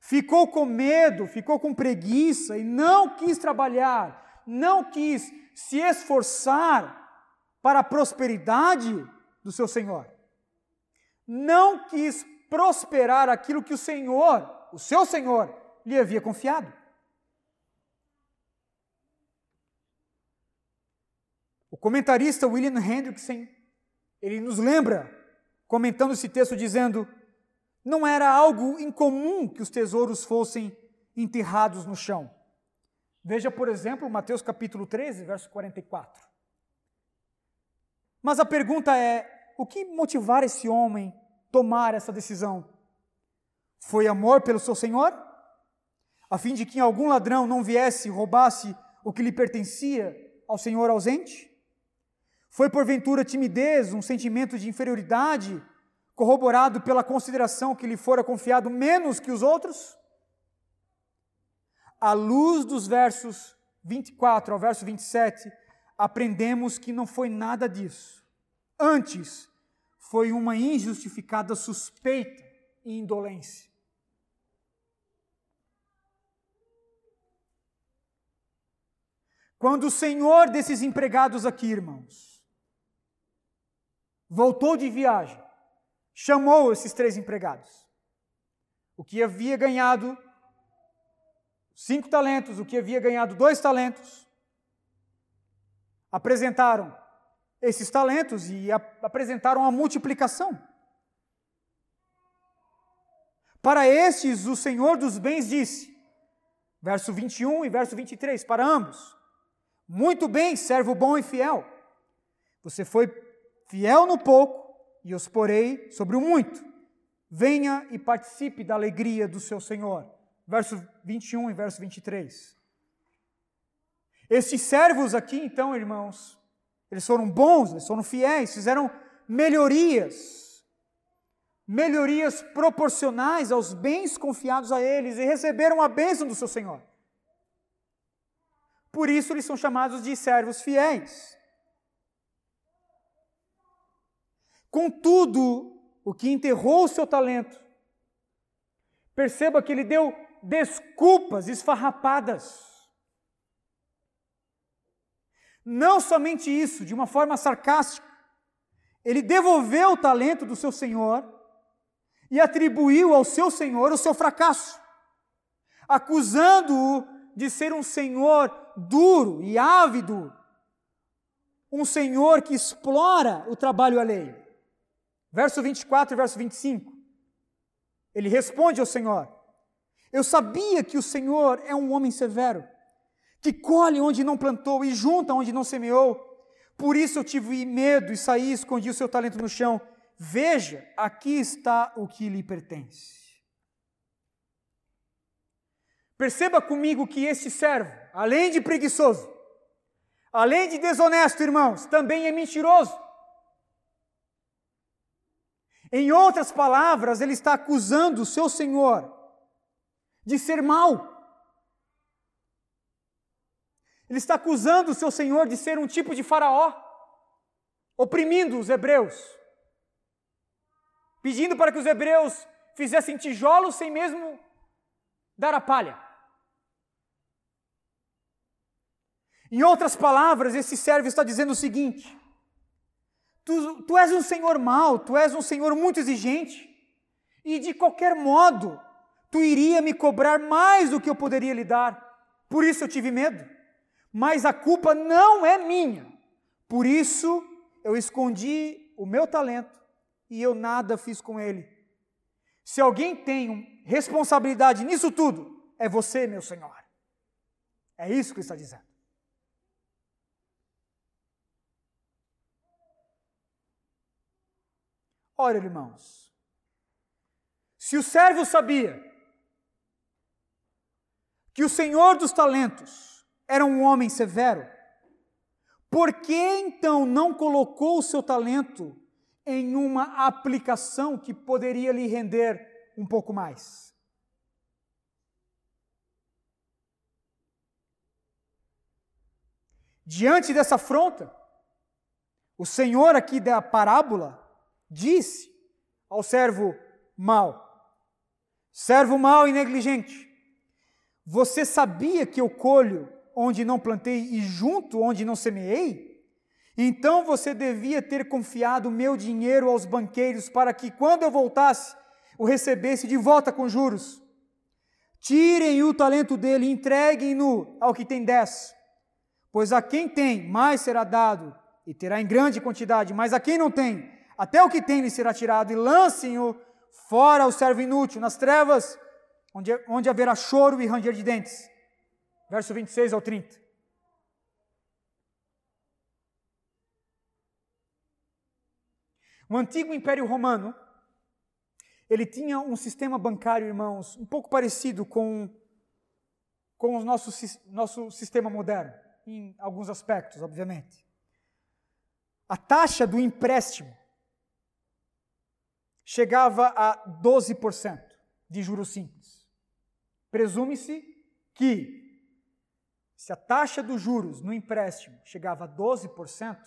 Speaker 1: Ficou com medo, ficou com preguiça e não quis trabalhar, não quis se esforçar para a prosperidade do seu Senhor. Não quis prosperar aquilo que o Senhor, o seu Senhor, lhe havia confiado. O comentarista William Hendrickson, ele nos lembra, comentando esse texto, dizendo: não era algo incomum que os tesouros fossem enterrados no chão. Veja, por exemplo, Mateus capítulo 13, verso 44. Mas a pergunta é: o que motivar esse homem tomar essa decisão? Foi amor pelo seu Senhor? A fim de que algum ladrão não viesse e roubasse o que lhe pertencia ao Senhor ausente? Foi porventura timidez, um sentimento de inferioridade, corroborado pela consideração que lhe fora confiado menos que os outros? À luz dos versos 24 ao verso 27, aprendemos que não foi nada disso. Antes, foi uma injustificada suspeita e indolência. Quando o senhor desses empregados aqui, irmãos, voltou de viagem, chamou esses três empregados. O que havia ganhado cinco talentos, o que havia ganhado dois talentos, apresentaram esses talentos e apresentaram a multiplicação. Para estes, o Senhor dos bens disse, verso 21 e verso 23, para ambos: Muito bem, servo bom e fiel. Você foi Fiel no pouco, e os porei sobre o muito. Venha e participe da alegria do seu Senhor. Verso 21 e verso 23. Estes servos aqui, então, irmãos, eles foram bons, eles foram fiéis, fizeram melhorias, melhorias proporcionais aos bens confiados a eles e receberam a bênção do seu Senhor. Por isso eles são chamados de servos fiéis. Contudo, o que enterrou o seu talento, perceba que ele deu desculpas esfarrapadas. Não somente isso, de uma forma sarcástica, ele devolveu o talento do seu senhor e atribuiu ao seu senhor o seu fracasso, acusando-o de ser um senhor duro e ávido, um senhor que explora o trabalho alheio. Verso 24 e verso 25. Ele responde ao Senhor: Eu sabia que o Senhor é um homem severo, que colhe onde não plantou e junta onde não semeou. Por isso eu tive medo e saí e escondi o seu talento no chão. Veja, aqui está o que lhe pertence. Perceba comigo que esse servo, além de preguiçoso, além de desonesto, irmãos, também é mentiroso. Em outras palavras, ele está acusando o seu senhor de ser mau. Ele está acusando o seu senhor de ser um tipo de faraó, oprimindo os hebreus, pedindo para que os hebreus fizessem tijolos sem mesmo dar a palha. Em outras palavras, esse servo está dizendo o seguinte: tu, tu és um senhor mau, tu és um senhor muito exigente, e de qualquer modo, tu iria me cobrar mais do que eu poderia lhe dar. Por isso eu tive medo. Mas a culpa não é minha. Por isso eu escondi o meu talento e eu nada fiz com ele. Se alguém tem responsabilidade nisso tudo, é você, meu Senhor. É isso que está dizendo. Olha, irmãos, se o servo sabia que o Senhor dos talentos era um homem severo, por que então não colocou o seu talento em uma aplicação que poderia lhe render um pouco mais? Diante dessa afronta, o Senhor aqui da parábola disse ao servo mau: Servo mau e negligente, você sabia que eu colho onde não plantei e junto onde não semeei? Então você devia ter confiado meu dinheiro aos banqueiros para que, quando eu voltasse, o recebesse de volta com juros. Tirem o talento dele e entreguem-no ao que tem dez. Pois a quem tem, mais será dado, e terá em grande quantidade, mas a quem não tem, até o que tem lhe será tirado, e lancem-o fora o servo inútil, nas trevas, onde, onde haverá choro e ranger de dentes. Verso 26 ao 30. O antigo Império Romano, ele tinha um sistema bancário, irmãos, um pouco parecido com, com o nosso, nosso sistema moderno, em alguns aspectos, obviamente. A taxa do empréstimo chegava a 12% de juros simples. Presume-se que, se a taxa dos juros no empréstimo chegava a 12%,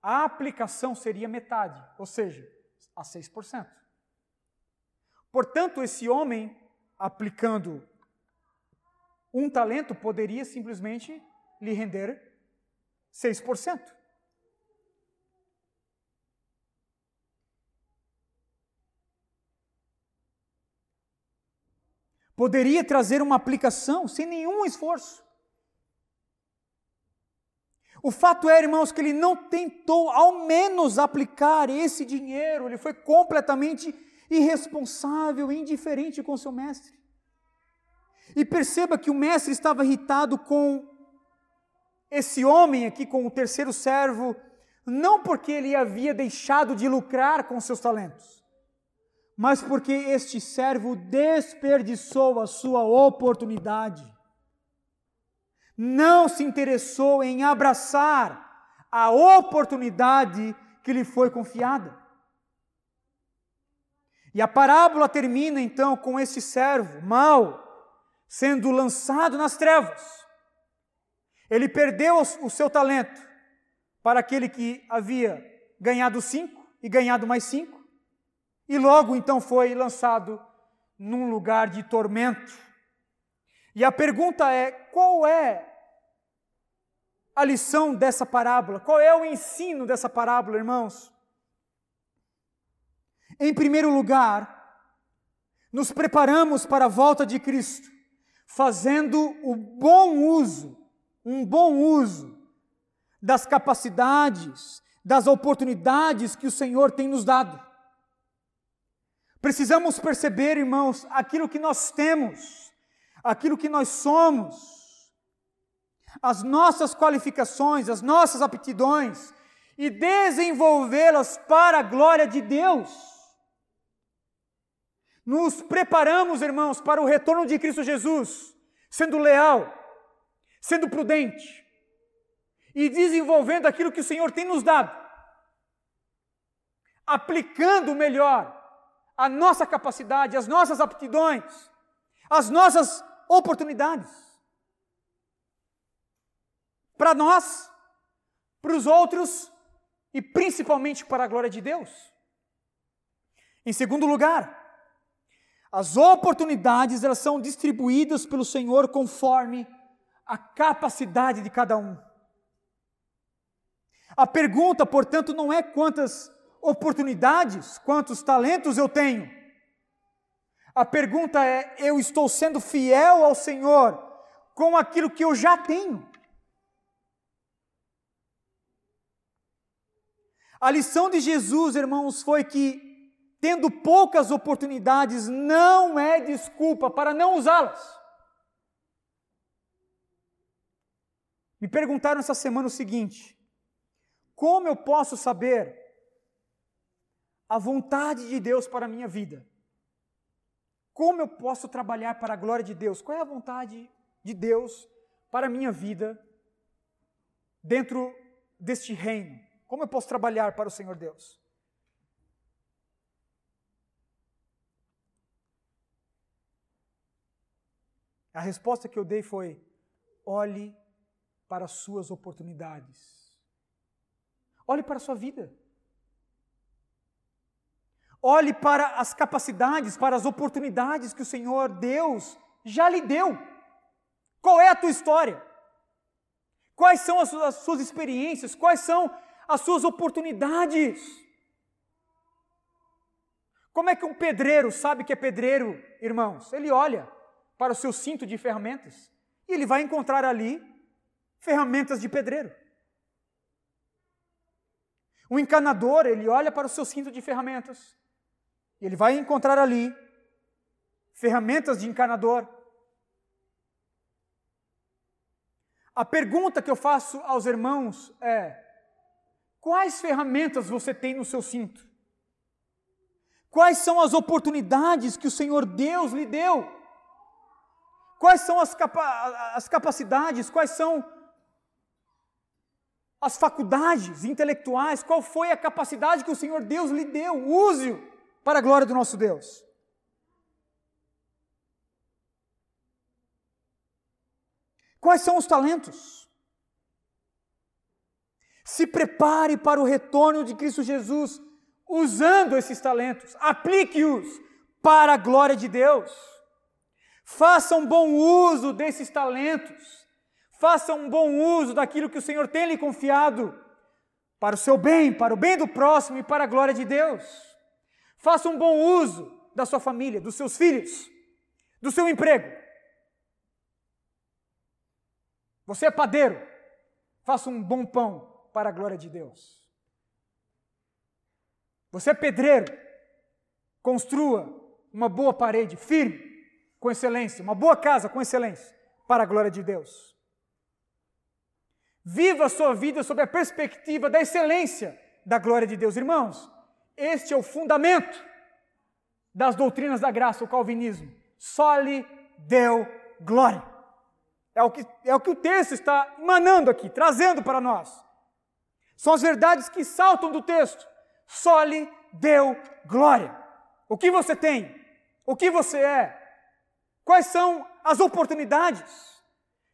Speaker 1: a aplicação seria metade, ou seja, a 6%. Portanto, esse homem, aplicando um talento, poderia simplesmente lhe render 6%. Poderia trazer uma aplicação sem nenhum esforço. O fato é, irmãos, que ele não tentou ao menos aplicar esse dinheiro, ele foi completamente irresponsável indiferente com seu mestre. E perceba que o mestre estava irritado com esse homem aqui, com o terceiro servo, não porque ele havia deixado de lucrar com seus talentos, mas porque este servo desperdiçou a sua oportunidade. Não se interessou em abraçar a oportunidade que lhe foi confiada. E a parábola termina então com este servo mau sendo lançado nas trevas. Ele perdeu o seu talento para aquele que havia ganhado cinco e ganhado mais cinco e logo então foi lançado num lugar de tormento. E a pergunta é: qual é a lição dessa parábola? Qual é o ensino dessa parábola, irmãos? Em primeiro lugar, nos preparamos para a volta de Cristo, fazendo o bom uso, um bom uso das capacidades, das oportunidades que o Senhor tem nos dado. Precisamos perceber, irmãos, aquilo que nós temos, aquilo que nós somos, as nossas qualificações, as nossas aptidões e desenvolvê-las para a glória de Deus. Nos preparamos, irmãos, para o retorno de Cristo Jesus, sendo leal, sendo prudente e desenvolvendo aquilo que o Senhor tem nos dado, aplicando melhor a nossa capacidade, as nossas aptidões, as nossas oportunidades. Para nós, para os outros e principalmente para a glória de Deus. Em segundo lugar, as oportunidades elas são distribuídas pelo Senhor conforme a capacidade de cada um. A pergunta, portanto, não é quantas oportunidades, quantos talentos eu tenho. A pergunta é: eu estou sendo fiel ao Senhor com aquilo que eu já tenho? A lição de Jesus, irmãos, foi que, tendo poucas oportunidades, não é desculpa para não usá-las. Me perguntaram essa semana o seguinte: como eu posso saber a vontade de Deus para a minha vida? Como eu posso trabalhar para a glória de Deus? Qual é a vontade de Deus para a minha vida dentro deste reino? Como eu posso trabalhar para o Senhor Deus? A resposta que eu dei foi: olhe para as suas oportunidades. Olhe para a sua vida. Olhe para as capacidades, para as oportunidades que o Senhor Deus já lhe deu. Qual é a tua história? Quais são as suas, experiências? Quais são as suas oportunidades? Como é que um pedreiro sabe que é pedreiro, irmãos? Ele olha para o seu cinto de ferramentas e ele vai encontrar ali ferramentas de pedreiro. O encanador, ele olha para o seu cinto de ferramentas ele vai encontrar ali ferramentas de encanador. A pergunta que eu faço aos irmãos é: quais ferramentas você tem no seu cinto? Quais são as oportunidades que o Senhor Deus lhe deu? Quais são as, capa as capacidades? Quais são as faculdades intelectuais? Qual foi a capacidade que o Senhor Deus lhe deu? Use-o para a glória do nosso Deus. Quais são os talentos? Se prepare para o retorno de Cristo Jesus usando esses talentos, aplique-os para a glória de Deus. Faça um bom uso desses talentos Faça um bom uso daquilo que o Senhor tem lhe confiado para o seu bem, para o bem do próximo e para a glória de Deus. Faça um bom uso da sua família, dos seus filhos, do seu emprego. Você é padeiro, faça um bom pão para a glória de Deus. Você é pedreiro, construa uma boa parede firme, com excelência, uma boa casa com excelência, para a glória de Deus. Viva a sua vida sob a perspectiva da excelência da glória de Deus. Irmãos, este é o fundamento das doutrinas da graça, o calvinismo. Só lhe deu glória. É o que, é o, que o texto está emanando aqui, trazendo para nós. São as verdades que saltam do texto. Só lhe deu glória. O que você tem? O que você é? Quais são as oportunidades?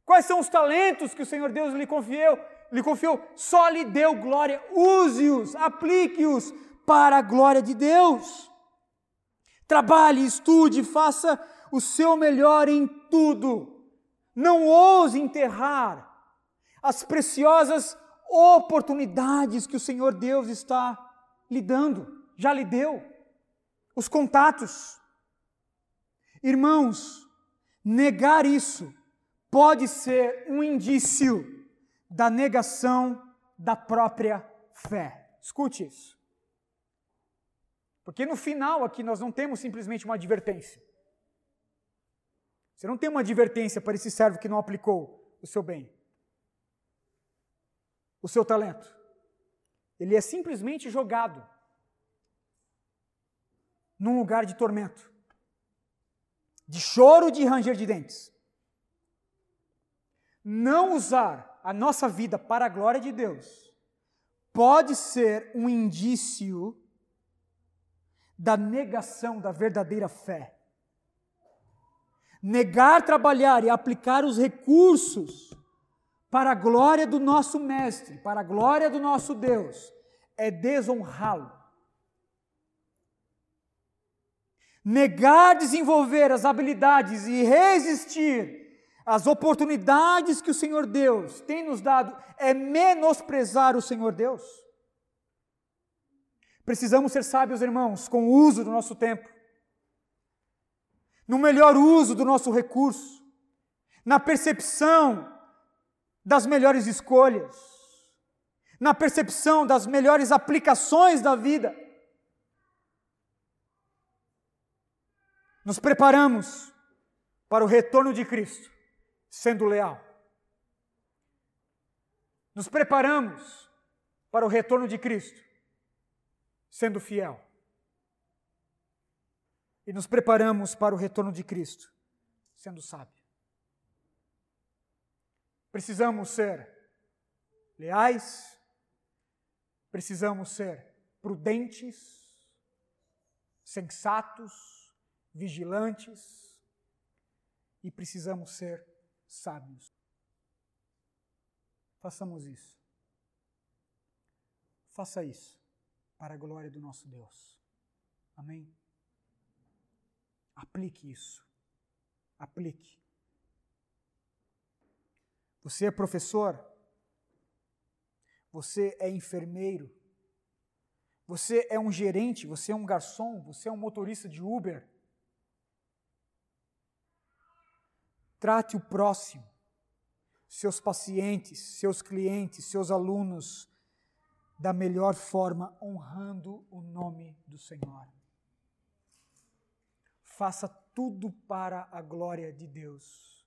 Speaker 1: Quais são os talentos que o Senhor Deus lhe confiou? Lhe confiou, só lhe deu glória. Use-os, aplique-os para a glória de Deus. Trabalhe, estude, faça o seu melhor em tudo. Não ouse enterrar as preciosas oportunidades que o Senhor Deus está lhe dando, já lhe deu. Os contatos. Irmãos, negar isso pode ser um indício da negação da própria fé. Escute isso. Porque no final aqui nós não temos simplesmente uma advertência. Você não tem uma advertência para esse servo que não aplicou o seu bem, o seu talento. Ele é simplesmente jogado num lugar de tormento, de choro de ranger de dentes não usar a nossa vida para a glória de Deus pode ser um indício da negação da verdadeira fé. Negar trabalhar e aplicar os recursos para a glória do nosso Mestre, para a glória do nosso Deus, é desonrá-lo. Negar desenvolver as habilidades e resistir as oportunidades que o Senhor Deus tem nos dado, é menosprezar o Senhor Deus? Precisamos ser sábios, irmãos, com o uso do nosso tempo, no melhor uso do nosso recurso, na percepção das melhores escolhas, na percepção das melhores aplicações da vida. Nos preparamos para o retorno de Cristo, sendo leal. Nos preparamos para o retorno de Cristo, sendo fiel. E nos preparamos para o retorno de Cristo, sendo sábio. Precisamos ser leais, precisamos ser prudentes, sensatos, vigilantes e precisamos ser sábios. Façamos isso. Faça isso para a glória do nosso Deus. Amém? Aplique isso. Aplique. Você é professor? Você é enfermeiro? Você é um gerente? Você é um garçom? Você é um motorista de Uber? Trate o próximo, seus pacientes, seus clientes, seus alunos, da melhor forma, honrando o nome do Senhor. Faça tudo para a glória de Deus.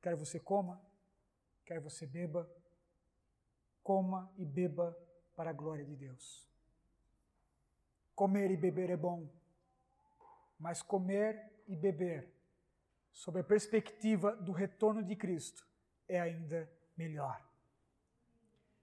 Speaker 1: Quer você coma, quer você beba, coma e beba para a glória de Deus. Comer e beber é bom, mas comer e beber, sob a perspectiva do retorno de Cristo, é ainda melhor.